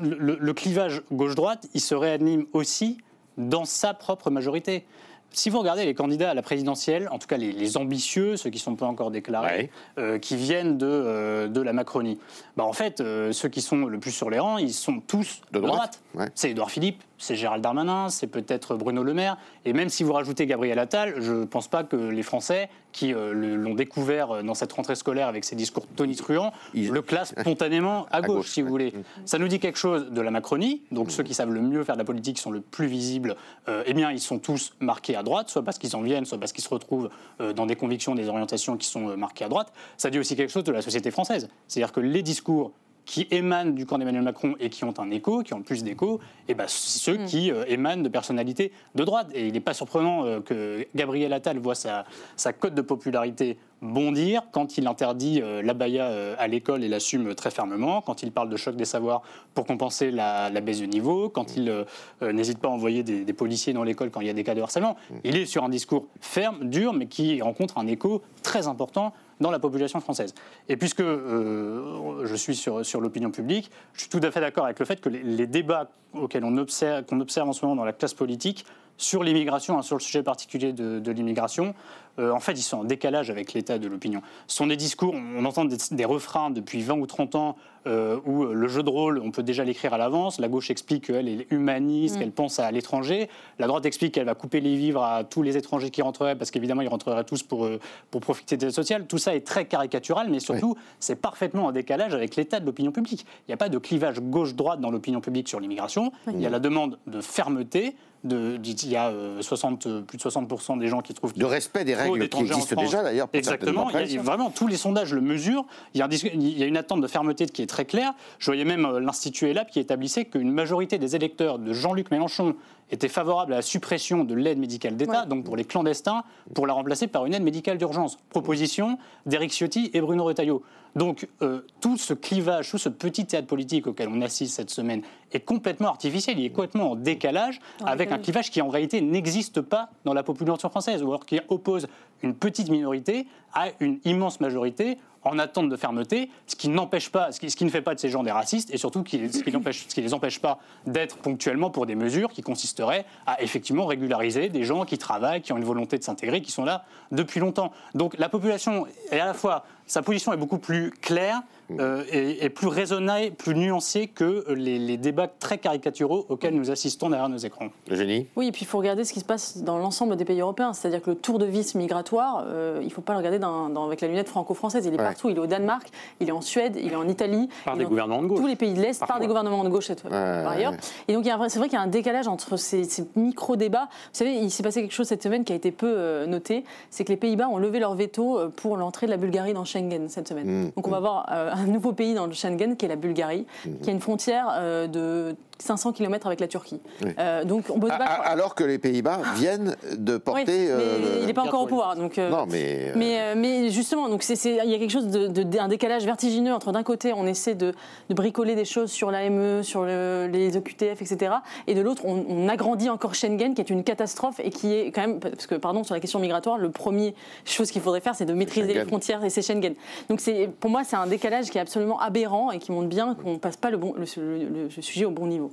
le, le clivage gauche-droite, il se réanime aussi dans sa propre majorité si vous regardez les candidats à la présidentielle, en tout cas les, ambitieux, ceux qui ne sont pas encore déclarés, euh, qui viennent de, euh, de la Macronie, bah en fait, euh, ceux qui sont le plus sur les rangs, ils sont tous de droite. C'est Édouard Philippe, c'est Gérald Darmanin, c'est peut-être Bruno Le Maire. Et même si vous rajoutez Gabriel Attal, je ne pense pas que les Français qui euh, l'ont découvert euh, dans cette rentrée scolaire avec ses discours tonitruants le classent spontanément à, gauche, si vous voulez. Mm. Ça nous dit quelque chose de la Macronie. Donc mm. ceux qui savent le mieux faire de la politique sont le plus visibles. Euh, eh bien, ils sont tous marqués à droite, soit parce qu'ils en viennent, soit parce qu'ils se retrouvent dans des convictions, des orientations qui sont marquées à droite. Ça dit aussi quelque chose de la société française. C'est-à-dire que les discours qui émanent du camp d'Emmanuel Macron et qui ont un écho, qui ont plus d'écho, et eh ben, ceux mm. qui euh, émanent de personnalités de droite. Et il n'est pas surprenant euh, que Gabriel Attal voit sa, sa cote de popularité bondir quand il interdit euh, l'abaya à l'école et l'assume très fermement, quand il parle de choc des savoirs pour compenser la, baisse de niveau, quand il n'hésite pas à envoyer des, des policiers dans l'école quand il y a des cas de harcèlement. Mm. Il est sur un discours ferme, dur, mais qui rencontre un écho très important dans la population française. Et puisque euh, je suis sur, sur l'opinion publique, je suis tout à fait d'accord avec le fait que les, débats auxquels on observe, qu'on observe en ce moment dans la classe politique sur l'immigration, hein, sur le sujet particulier de, de l'immigration, euh, en fait, ils sont en décalage avec l'état de l'opinion. Ce sont des discours, on entend des, refrains depuis 20 ou 30 ans euh, où le jeu de rôle, on peut déjà l'écrire à l'avance. La gauche explique qu'elle est humaniste, mm. qu'elle pense à l'étranger. La droite explique qu'elle va couper les vivres à tous les étrangers qui rentreraient, parce qu'évidemment, ils rentreraient tous pour, euh, pour profiter des aides sociales. Tout ça est très caricatural, mais surtout, c'est parfaitement en décalage avec l'état de l'opinion publique. Il n'y a pas de clivage gauche-droite dans l'opinion publique sur l'immigration. Il y a la demande de fermeté, de, il y a 60, plus de 60% des gens qui trouvent... De respect des règles qui existent déjà d'ailleurs. Exactement, il y a, vraiment tous les sondages le mesurent. Il y, a il y, a une attente de fermeté qui est très claire. Je voyais même euh, l'Institut ELAB qui établissait qu'une majorité des électeurs de Jean-Luc Mélenchon étaient favorables à la suppression de l'aide médicale d'État, donc pour les clandestins, pour la remplacer par une aide médicale d'urgence. Proposition d'Éric Ciotti et Bruno Retailleau. Donc euh, tout ce clivage, tout ce petit théâtre politique auquel on assiste cette semaine est complètement artificiel, il est complètement en décalage avec un clivage qui en réalité n'existe pas dans la population française, ou alors qui oppose une petite minorité à une immense majorité en attente de fermeté, ce qui n'empêche pas, ce qui, ne fait pas de ces gens des racistes, et surtout qui, ce, qui ce qui les empêche pas d'être ponctuellement pour des mesures qui consisteraient à effectivement régulariser des gens qui travaillent, qui ont une volonté de s'intégrer, qui sont là depuis longtemps. Donc la population est à la fois sa position est beaucoup plus claire Mm. euh, et, et plus raisonnée, plus nuancée que les, les débats très caricaturaux auxquels nous assistons derrière nos écrans. Le génie Oui, et puis il faut regarder ce qui se passe dans l'ensemble des pays européens. C'est-à-dire que le tour de vis migratoire, euh, il ne faut pas le regarder dans- dans- avec la lunette franco-française. Il est Ouais. partout. Il est au Danemark, il est en Suède, il est en Italie. Par des gouvernements de gauche. Tous les pays de l'Est, par des gouvernements de gauche cette fois, Ouais, par ailleurs. ouais. Et donc c'est vrai qu'il y a un décalage entre ces, ces micro-débats. Vous savez, il s'est passé quelque chose cette semaine qui a été peu euh, noté. C'est que les Pays-Bas ont levé leur veto pour l'entrée de la Bulgarie dans Schengen cette semaine. Mm. Donc on va avoir euh, un nouveau pays dans le Schengen qui est la Bulgarie, qui a une frontière euh, de 500 km avec la Turquie. Oui. Euh, donc on peut A- a- Alors que les Pays-Bas viennent de Oui, porter. mais euh, il n'est pas encore au pouvoir. Donc, euh, Non, mais. euh, mais, euh, mais justement, donc il y a quelque chose de, de- un décalage vertigineux entre d'un côté, on essaie de, de bricoler des choses sur l'AME, sur le- les OQTF, etc. Et de l'autre, on, on agrandit encore Schengen, qui est une catastrophe et qui est quand même, parce que pardon, sur la question migratoire, le premier chose qu'il faudrait faire, c'est de maîtriser Schengen. les frontières et c'est Schengen. Donc pour moi, c'est un décalage qui est absolument aberrant et qui montre bien qu'on passe pas le, bon, le, le- le sujet au bon niveau.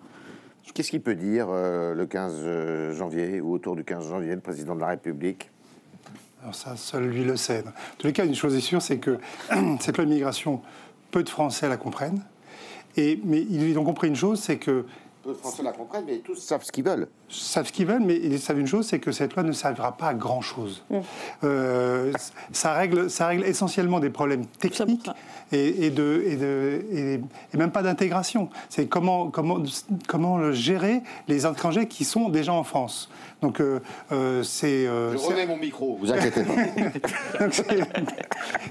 Qu'est-ce qu'il peut dire euh, le 15 janvier ou autour du 15 janvier, le président de la République? Alors ça, seul lui le sait. En tous les cas, une chose est sûre, c'est que cette loi d'immigration, peu de Français la comprennent. Et, mais ils ont compris une chose, c'est que Peu de Français la comprennent, mais tous savent ce qu'ils veulent. savent ce qu'ils veulent, mais ils savent une chose, c'est que cette loi ne servira pas à grand chose. Euh, ça règle, ça règle essentiellement des problèmes techniques Ça- et, et de, et, de, et, et même pas d'intégration. C'est comment, comment, comment gérer les étrangers qui sont déjà en France. Donc euh, euh, c'est euh, c'est- mon micro, vous inquiétez pas.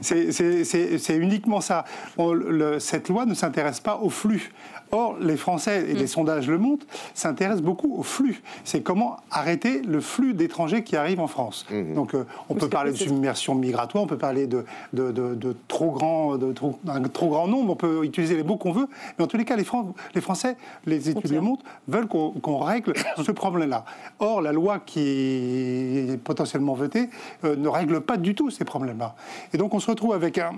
c'est- uniquement ça. On- le- cette loi ne s'intéresse pas au flux. Or, les Français, et les sondages le montrent, s'intéressent beaucoup au flux. C'est comment arrêter le flux d'étrangers qui arrivent en France. Donc, euh, on peut parler de submersion migratoire, on peut parler de, de, de- de trop grand, de trop, un trop grand nombre, on peut utiliser les mots qu'on veut, mais en tous les cas, les, Fran- les Français, les études le montrent, veulent qu'on règle ce problème-là. Or, la loi qui est potentiellement votée euh, ne règle pas du tout ces problèmes-là. Et donc, on se retrouve avec un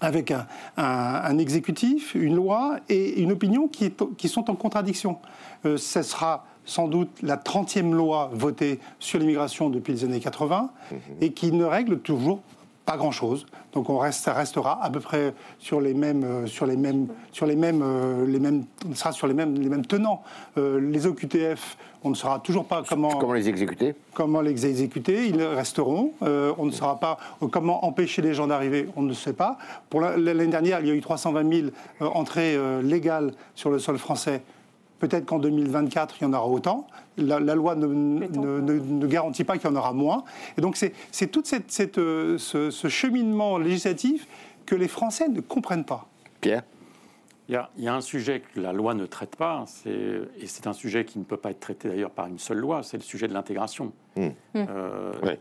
avec un, un- un exécutif, une loi et une opinion qui, est- qui sont en contradiction. Euh, ce sera sans doute la 30e loi votée sur l'immigration depuis les années 80 et qui ne règle toujours pas grand-chose. Donc on reste, ça restera à peu près sur les mêmes, euh, sur les mêmes, sur les mêmes, les mêmes, on sera sur les mêmes, les mêmes tenants. Les OQTF, on ne saura toujours pas comment Comment les exécuter comment les exécuter, ils resteront. Euh, on ne saura pas euh, comment empêcher les gens d'arriver, on ne sait pas. Pour la- l'année dernière, il y a eu 320 000 euh, entrées légales sur le sol français. Peut-être qu'en 2024, il y en aura autant. La, la loi ne, ne- ne- ne garantit pas qu'il y en aura moins. Et donc, c'est tout cette, cette, euh, ce, ce cheminement législatif que les Français ne comprennent pas. Pierre? Il y, a, il y a un sujet que la loi ne traite pas, et c'est un sujet qui ne peut pas être traité d'ailleurs par une seule loi, c'est le sujet de l'intégration. Mmh. Euh, Ouais.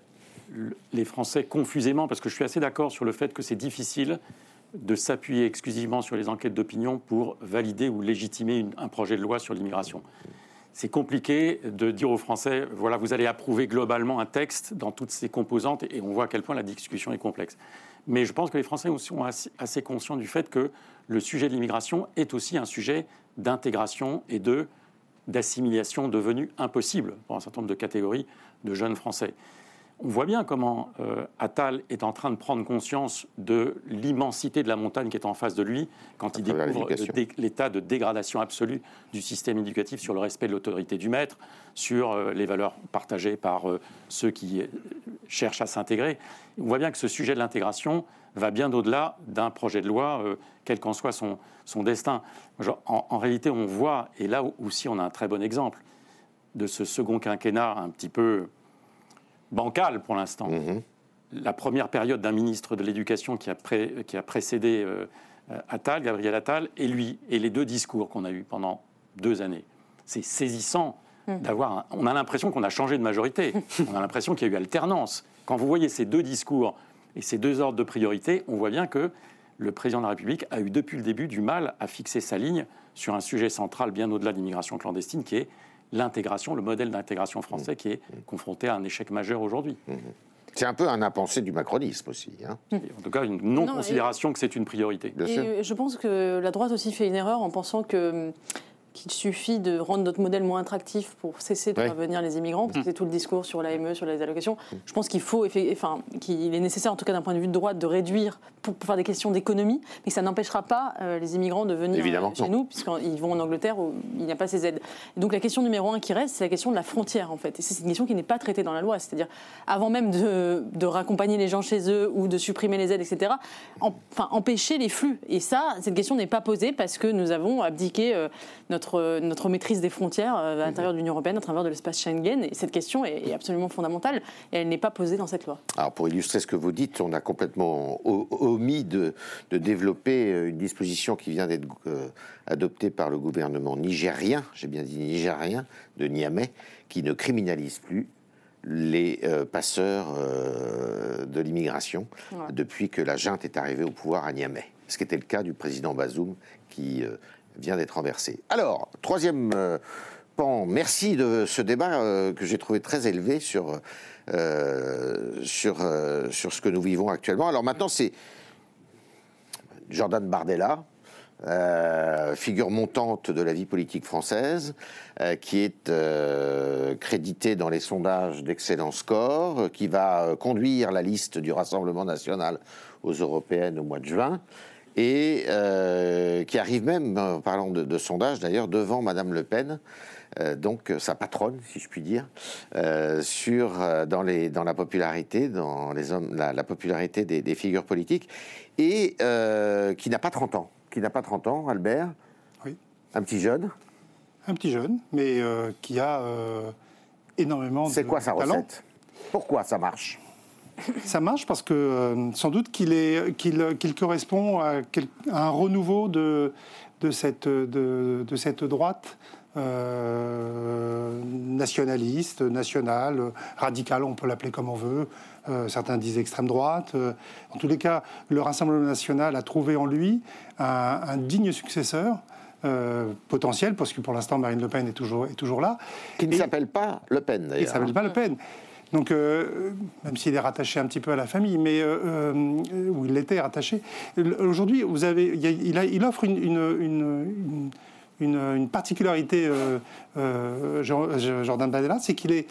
le- Les Français, confusément, parce que je suis assez d'accord sur le fait que c'est difficile de s'appuyer exclusivement sur les enquêtes d'opinion pour valider ou légitimer une- un projet de loi sur l'immigration. C'est compliqué de dire aux Français, voilà, vous allez approuver globalement un texte dans toutes ses composantes, et on voit à quel point la discussion est complexe. Mais je pense que les Français sont assez, conscients du fait que le sujet de l'immigration est aussi un sujet d'intégration et de d'assimilation devenu impossible pour un certain nombre de catégories de jeunes Français. On voit bien comment euh, Attal est en train de prendre conscience de l'immensité de la montagne qui est en face de lui quand il découvre dé- l'état de dégradation absolue du système éducatif sur le respect de l'autorité du maître, sur euh, les valeurs partagées par euh, ceux qui euh, cherchent à s'intégrer. On voit bien que ce sujet de l'intégration va bien au-delà d'un projet de loi, euh, quel qu'en soit son, son destin. Genre, en, en réalité, on voit, et là aussi on a un très bon exemple, de ce second quinquennat un petit peu bancal pour l'instant. Mhm. La première période d'un ministre de l'Éducation qui, a pré- qui a précédé euh, Attal, Gabriel Attal, et lui, et les deux discours qu'on a eus pendant deux années. C'est saisissant d'avoir. un- On a l'impression qu'on a changé de majorité. on a l'impression qu'il y a eu alternance. Quand vous voyez ces deux discours et ces deux ordres de priorité, on voit bien que le président de la République a eu depuis le début du mal à fixer sa ligne sur un sujet central bien au-delà de l'immigration clandestine, qui est l'intégration, le modèle d'intégration français qui est confronté à un échec majeur aujourd'hui. C'est un peu un impensé du macronisme aussi. hein. En tout cas, une non-considération que c'est une priorité. Bien Et sûr. je pense que la droite aussi fait une erreur en pensant que qu'il suffit de rendre notre modèle moins attractif pour cesser de Ouais. faire venir les immigrants, parce que c'est tout le discours sur l'AME, sur les allocations. Je pense qu'il faut, enfin, qu'il est nécessaire, en tout cas d'un point de vue de droite, de réduire pour, pour faire des questions d'économie, mais que ça n'empêchera pas euh, les immigrants de venir Évidemment euh, chez non. nous, puisqu'ils vont en Angleterre où il n'y a pas ces aides. Et donc la question numéro un qui reste, c'est la question de la frontière, en fait. Et c'est une question qui n'est pas traitée dans la loi, c'est-à-dire avant même de, de raccompagner les gens chez eux ou de supprimer les aides, etc. en- Enfin, empêcher les flux. Et ça, cette question n'est pas posée parce que nous avons abdiqué euh, notre, notre maîtrise des frontières euh, à l'intérieur de l'Union européenne à travers de l'espace Schengen. Et cette question est, absolument fondamentale et elle n'est pas posée dans cette loi. Alors pour illustrer ce que vous dites, on a complètement omis de, de développer euh, une disposition qui vient d'être euh, adoptée par le gouvernement nigérien, j'ai bien dit nigérien, de Niamey, qui ne criminalise plus les euh, passeurs euh, de l'immigration Ouais. depuis que la junte est arrivée au pouvoir à Niamey. Ce qui était le cas du président Bazoum qui euh, vient d'être renversé. Alors, troisième euh, pan, merci de ce débat euh, que j'ai trouvé très élevé sur, euh, sur, sur ce que nous vivons actuellement. Alors maintenant, c'est Jordan Bardella, figure montante de la vie politique française, qui est euh, crédité dans les sondages d'excellent score, qui va conduire la liste du Rassemblement national aux européennes au mois de juin, et euh, qui arrive même, en parlant de, de sondage d'ailleurs, devant Madame Le Pen. euh, donc sa patronne, si je puis dire, euh, sur dans les dans la popularité, dans les hommes, la, la popularité des, des figures politiques, et qui n'a pas 30 ans, qui n'a pas 30 ans, Albert, Oui. un petit jeune. Un petit jeune, mais qui a énormément de C'est quoi sa talent. recette? Pourquoi ça marche? Ça marche parce que euh, sans doute qu'il correspond à, un renouveau de de cette de, de cette droite euh, nationaliste, nationale, radicale, on peut l'appeler comme on veut. Euh, certains disent extrême droite. Euh, en tous les cas, le Rassemblement national a trouvé en lui un, un digne successeur. potentiel, parce que pour l'instant Marine Le Pen est toujours, est toujours là. Qui ne s'appelle pas Le Pen, il ne d'ailleurs. s'appelle pas Le Pen. Donc, euh, même s'il est rattaché un petit peu à la famille, mais euh, euh, où il était rattaché, aujourd'hui, vous avez, il, offre une, une- une- particularité, Jordan Bardella, c'est qu'il est,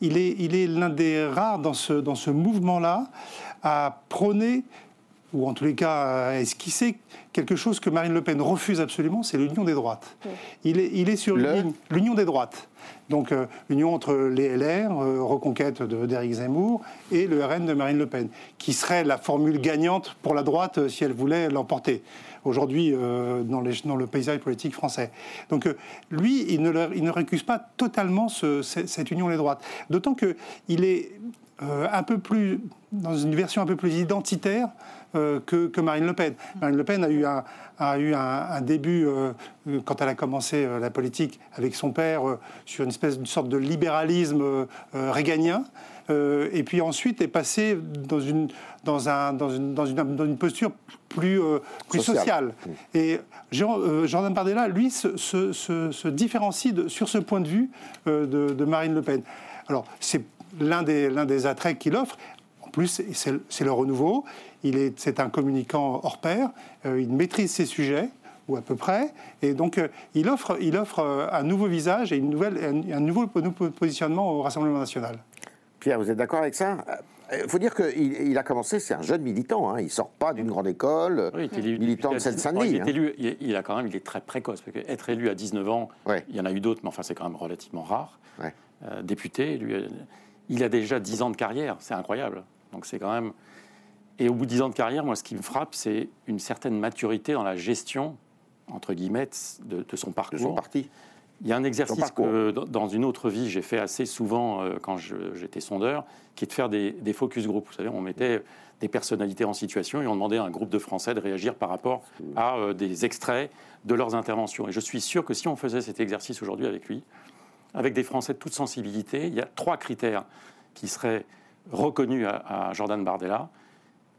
il est, il est l'un des rares dans ce, dans ce mouvement-là à prôner ou en tous les cas à esquisser quelque chose que Marine Le Pen refuse absolument, c'est l'union des droites. Il, est, il est sur une Le- ligne, l'union des droites. Donc euh, l'union entre les LR, euh, reconquête de- d'Éric Zemmour, et le RN de Marine Le Pen, qui serait la formule gagnante pour la droite euh, si elle voulait l'emporter aujourd'hui euh, dans, le paysage politique français. Donc euh, lui, il ne, leur- il ne récuse pas totalement ce- ce- cette union des droites. D'autant qu'il est euh, un peu plus, dans une version un peu plus identitaire euh, que, que Marine Le Pen. Marine Le Pen a eu un, a eu un, un début, euh, euh, quand elle a commencé euh, la politique avec son père, sur une espèce sorte de libéralisme réganien. Et puis ensuite est passée dans une, dans un, dans une, dans une, dans une posture plus, plus Sociale. sociale. Et Jean- euh, Jordan Bardella, lui, se, se- se- se différencie de- sur ce point de vue de, de Marine Le Pen. Alors, c'est l'un des, l'un des attraits qu'il offre. En plus, c'est le renouveau. Il est, c'est un communicant hors pair. Euh, il maîtrise ses sujets ou à peu près, et donc euh, il offre, il offre euh, un nouveau visage et une nouvelle, un, un nouveau, positionnement au Rassemblement national. Pierre, vous êtes d'accord avec ça? Il faut dire qu'il il a commencé, c'est un jeune militant, hein, il sort pas d'une grande école, Oui, il est élu militant de député à 19 Seine-Saint-Denis. Il, est hein. il, il a quand même, il est très précoce. Parce que être élu à 19 ans, Ouais. il y en a eu d'autres, mais enfin c'est quand même relativement rare. Ouais. Euh, député, lui, il a déjà 10 ans de carrière, c'est incroyable. Donc c'est quand même. Et au bout de 10 ans de carrière, moi, ce qui me frappe, c'est une certaine maturité dans la gestion entre guillemets de, de son parcours. de son parti. Il y a un exercice que dans- une autre vie j'ai fait assez souvent euh, quand j'étais sondeur, qui est de faire des, des focus group. Vous savez, on mettait des personnalités en situation et on demandait à un groupe de Français de réagir par rapport à euh, des extraits de leurs interventions. Et je suis sûr que si on faisait cet exercice aujourd'hui avec lui, avec des Français de toute sensibilité, il y a trois critères qui seraient reconnus à, à Jordan Bardella.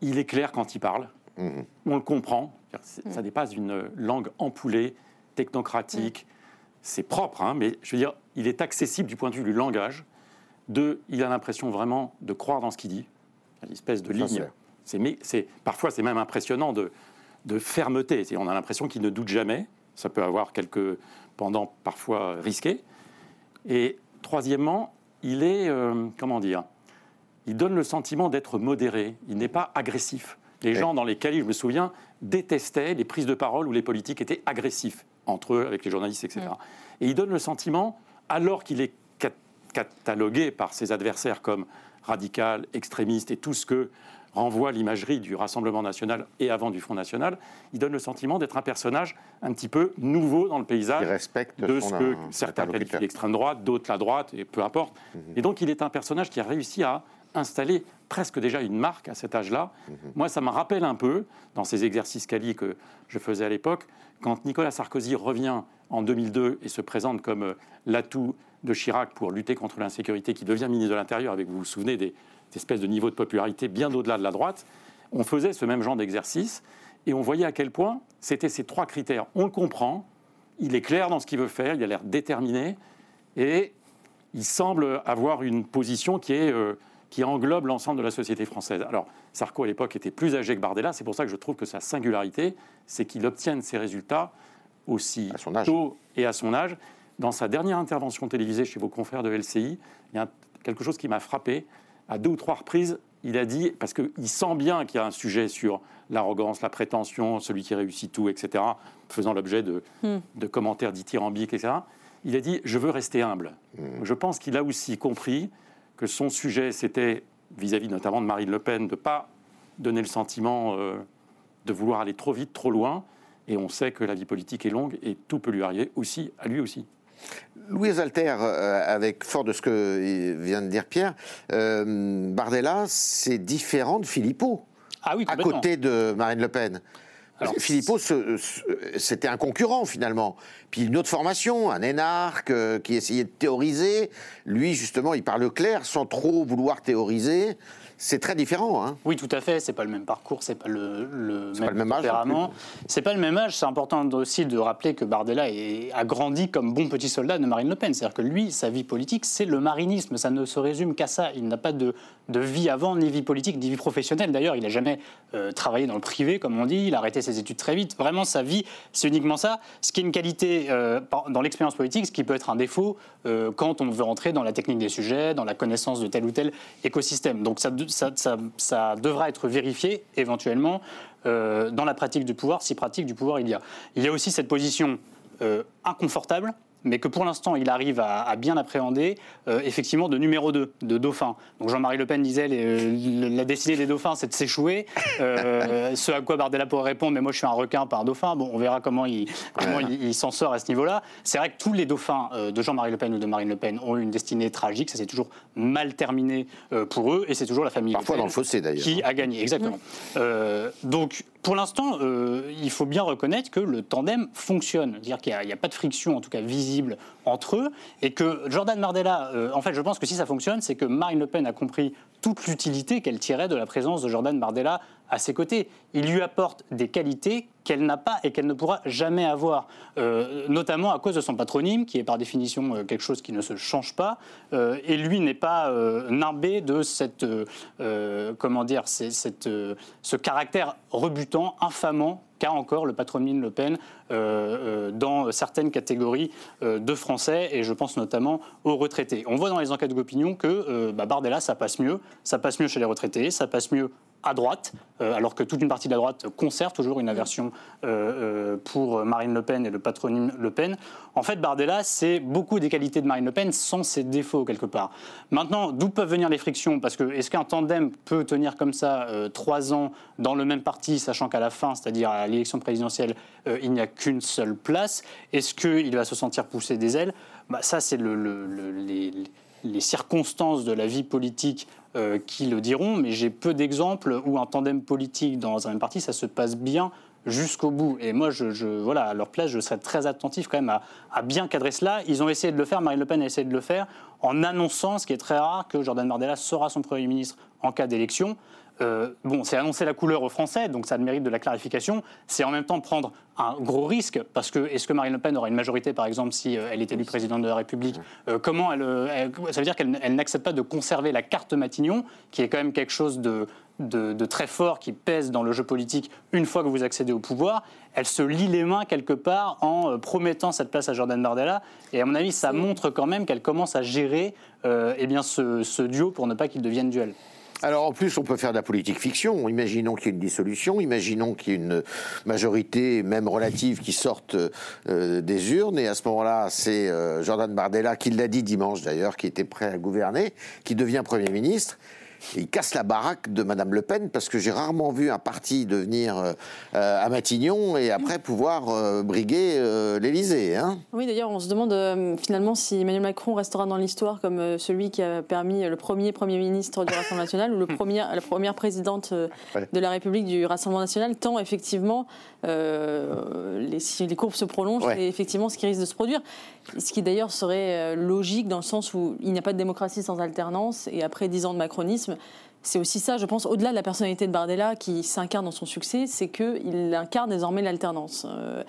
Il est clair quand il parle, Mhm. on le comprend, C'est- ça n'est pas une langue empoulée, technocratique, c'est propre, hein, mais je veux dire, il est accessible du point de vue du langage. Deux, il a l'impression vraiment de croire dans ce qu'il dit, une espèce de ligne. C'est, mais c'est, parfois, c'est même impressionnant de, de fermeté. C'est- on a l'impression qu'il ne doute jamais, ça peut avoir quelques pendant parfois risqués. Et troisièmement, il est, euh, comment dire, il donne le sentiment d'être modéré, il n'est pas agressif. Les gens dans lesquels, je me souviens, détestaient les prises de parole où les politiques étaient agressifs entre eux, avec les journalistes, etc. Et il donne le sentiment, alors qu'il est catalogué par ses adversaires comme radical, extrémiste et tout ce que renvoie l'imagerie du Rassemblement national et avant du Front national, il donne le sentiment d'être un personnage un petit peu nouveau dans le paysage. respecte de ce que certains qualifient l'extrême droite, d'autres la droite, et peu importe. Mhm. Et donc il est un personnage qui a réussi à installer presque déjà une marque à cet âge-là. Mhm. Moi, ça me rappelle un peu, dans ces exercices quali que je faisais à l'époque, quand Nicolas Sarkozy revient en 2002 et se présente comme euh, l'atout de Chirac pour lutter contre l'insécurité, qui devient ministre de l'Intérieur, avec, vous vous souvenez, des, espèce de niveau de popularité bien au-delà de la droite, on faisait ce même genre d'exercice et on voyait à quel point c'était ces trois critères. On le comprend, il est clair dans ce qu'il veut faire, il a l'air déterminé et il semble avoir une position qui, est, euh, qui englobe l'ensemble de la société française. Alors, Sarko à l'époque était plus âgé que Bardella, c'est pour ça que je trouve que sa singularité, c'est qu'il obtienne ses résultats aussi tôt et à son âge. Dans sa dernière intervention télévisée chez vos confrères de LCI, il y a quelque chose qui m'a frappé, à deux ou trois reprises, il a dit, parce qu'il sent bien qu'il y a un sujet sur l'arrogance, la prétention, celui qui réussit tout, etc., faisant l'objet de, hmm. de, commentaires dithyrambiques, etc., il a dit Je veux rester humble. Hmm. Je pense qu'il a aussi compris que son sujet, c'était, vis-à-vis notamment de Marine Le Pen, de ne pas donner le sentiment euh, de vouloir aller trop vite, trop loin. Et on sait que la vie politique est longue et tout peut lui arriver aussi, à lui aussi. Louise Alter, euh, avec fort de ce que vient de dire Pierre, euh, Bardella, c'est différent de Philippot. Ah oui, à côté de Marine Le Pen. Philippot, c'était un concurrent finalement. Puis une autre formation, un énarque euh, qui essayait de théoriser. Lui, justement, il parle clair sans trop vouloir théoriser c'est très différent. Hein. Oui, tout à fait. C'est pas le même parcours, c'est pas le, le même, pas le même âge. C'est pas le même âge. C'est important aussi de rappeler que Bardella a grandi comme bon petit soldat de Marine Le Pen. C'est-à-dire que lui, sa vie politique, c'est le marinisme. Ça ne se résume qu'à ça. Il n'a pas de, de, vie avant, ni vie politique, ni vie professionnelle. D'ailleurs, il n'a jamais euh, travaillé dans le privé, comme on dit. Il a arrêté ses études très vite. Vraiment, sa vie, c'est uniquement ça. Ce qui est une qualité euh, dans l'expérience politique, ce qui peut être un défaut euh, quand on veut rentrer dans la technique des sujets, dans la connaissance de tel ou tel écosystème. Donc ça, ça, devra être vérifié éventuellement euh, dans la pratique du pouvoir, si pratique du pouvoir il y a. Il y a aussi cette position euh, inconfortable mais que pour l'instant il arrive à, bien appréhender, euh, effectivement, de numéro 2, de dauphin. Donc Jean-Marie Le Pen disait la destinée des dauphins, c'est de s'échouer. Euh, ce à quoi Bardella pourrait répondre, mais moi je suis un requin par dauphin. Bon, on verra comment il, il, s'en sort à ce niveau-là. C'est vrai que tous les dauphins euh, de Jean-Marie Le Pen ou de Marine Le Pen ont eu une destinée tragique. Ça s'est toujours mal terminé pour eux, et c'est toujours la famille Parfois dans le fossé. Qui a gagné, exactement. donc pour l'instant, il faut bien reconnaître que le tandem fonctionne. Dire qu'il n'y a, pas de friction, en tout cas visible entre eux, et que Jordan Mardella, euh, en fait, je pense que si ça fonctionne, c'est que Marine Le Pen a compris toute l'utilité qu'elle tirait de la présence de Jordan Bardella à ses côtés. Il lui apporte des qualités qu'elle n'a pas et qu'elle ne pourra jamais avoir, euh, notamment à cause de son patronyme, qui est par définition euh, quelque chose qui ne se change pas. et lui n'est pas nimbé de cette, comment dire, cette, ce caractère rebutant, infamant qu'a encore le patronyme Le Pen euh, euh, dans certaines catégories euh, de Français, et je pense notamment aux retraités. On voit dans les enquêtes d'opinion que bah, Bardella, ça passe mieux. Ça passe mieux chez les retraités, ça passe mieux à droite, euh, alors que toute une partie de la droite conserve toujours une aversion euh, euh, pour Marine Le Pen et le patronyme Le Pen. En fait, Bardella, c'est beaucoup des qualités de Marine Le Pen sans ses défauts quelque part. Maintenant, d'où peuvent venir les frictions? Parce que est-ce qu'un tandem peut tenir comme ça trois ans dans le même parti, sachant qu'à la fin, c'est-à-dire à, l'élection présidentielle, il n'y a qu'une seule place? Est-ce qu'il va se sentir pousser des ailes? Bah, Ça, c'est les, les circonstances de la vie politique euh, qui le diront, mais j'ai peu d'exemples où un tandem politique dans un même parti, ça se passe bien jusqu'au bout. Et moi, je, voilà, à leur place, je serais très attentif quand même à, bien cadrer cela. Ils ont essayé de le faire, Marine Le Pen a essayé de le faire, en annonçant, ce qui est très rare, que Jordan Bardella sera son Premier ministre en cas d'élection. Euh, bon, c'est annoncer la couleur aux Français, donc ça mérite de la clarification. C'est en même temps prendre un gros risque, parce que est-ce que Marine Le Pen aura une majorité, par exemple, si euh, elle est élue présidente de la République euh, Comment elle, Ça veut dire qu'elle n'accepte pas de conserver la carte Matignon, qui est quand même quelque chose de de, très fort qui pèse dans le jeu politique une fois que vous accédez au pouvoir, elle se lie les mains quelque part en euh, promettant cette place à Jordan Bardella. Et à mon avis, ça montre quand même qu'elle commence à gérer euh, eh bien ce, ce duo pour ne pas qu'il devienne duel. Alors en plus, on peut faire de la politique fiction. Imaginons qu'il y ait une dissolution, imaginons qu'il y ait une majorité, même relative, qui sorte euh, des urnes. Et à ce moment-là, c'est euh, Jordan Bardella, qui l'a dit dimanche d'ailleurs, qui était prêt à gouverner, qui devient Premier ministre il casse la baraque de Madame Le Pen parce que j'ai rarement vu un parti devenir euh, à Matignon et après pouvoir euh, briguer euh, l'Élysée. Hein. oui, d'ailleurs, on se demande finalement si Emmanuel Macron restera dans l'histoire comme celui qui a permis le premier Premier ministre du Rassemblement national ou le premier, la première présidente de la République du Rassemblement national, tant effectivement les, si les courbes se prolongent, c'est effectivement ce qui risque de se produire. Ce qui d'ailleurs serait logique dans le sens où il n'y a pas de démocratie sans alternance et après dix ans de macronisme, c'est aussi ça, je pense, au-delà de la personnalité de Bardella qui s'incarne dans son succès, c'est qu'il incarne désormais l'alternance. Euh,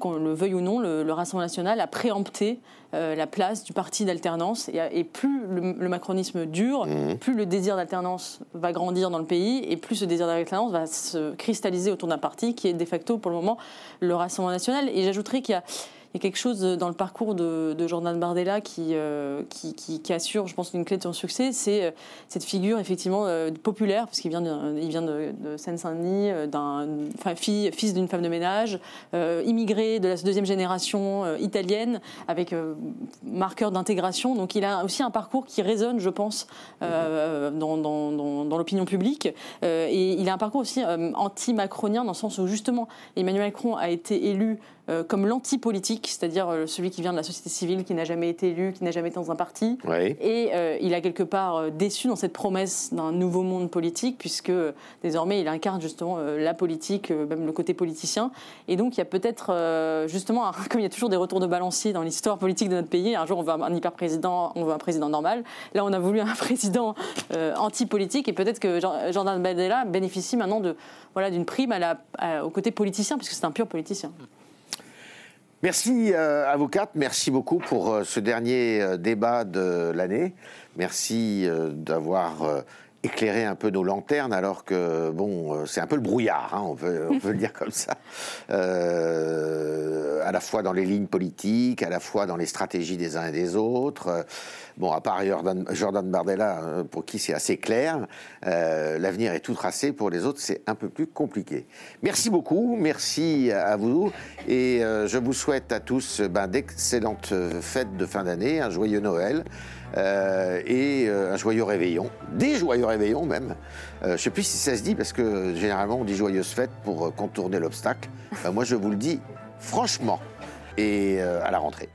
qu'on le veuille ou non, le, Rassemblement national a préempté euh, la place du parti d'alternance. Et, plus le, macronisme dure, mmh. plus le désir d'alternance va grandir dans le pays, et plus ce désir d'alternance va se cristalliser autour d'un parti qui est de facto, pour le moment, le Rassemblement national. Et j'ajouterais qu'il y a y a quelque chose dans le parcours de, Jordan Bardella euh, qui, qui, assure, je pense, une clé de son succès, c'est euh, cette figure effectivement euh, populaire, parce qu'il vient de, de, Seine-Saint-Denis, fils d'une femme de ménage, immigré de la deuxième génération italienne, avec marqueur d'intégration. Donc il a aussi un parcours qui résonne, je pense, dans, dans l'opinion publique. et il a un parcours aussi anti-macronien, dans le sens où justement Emmanuel Macron a été élu euh, comme l'anti-politique, c'est-à-dire euh, celui qui vient de la société civile, qui n'a jamais été élu, qui n'a jamais été dans un parti. Et euh, il a quelque part déçu dans cette promesse d'un nouveau monde politique, puisque désormais il incarne justement la politique, même le côté politicien. Et donc il y a peut-être justement, comme il y a toujours des retours de balancier dans l'histoire politique de notre pays, un jour on veut un hyper-président, on veut un président normal. Là on a voulu un président anti-politique, et peut-être que Jordan Bardella bénéficie maintenant de voilà d'une prime à la, au côté politicien, puisque c'est un pur politicien. Merci, euh, avocate. Merci beaucoup pour euh, ce dernier euh, débat de l'année. Merci d'avoir éclairer un peu nos lanternes, alors que, bon, euh, c'est un peu le brouillard, hein, on, peut le dire comme ça. Euh, à la fois dans les lignes politiques, à la fois dans les stratégies des uns et des autres. Bon, à part Jordan, Bardella, euh, pour qui c'est assez clair, l'avenir est tout tracé. Pour les autres, c'est un peu plus compliqué. Merci beaucoup, merci à vous. Et je vous souhaite à tous ben, d'excellentes fêtes de fin d'année, un joyeux Noël. Euh, et euh, un joyeux réveillon, des joyeux réveillons même. Euh, je ne sais plus si ça se dit parce que généralement on dit joyeuse fête pour contourner l'obstacle. moi je vous le dis franchement et à la rentrée.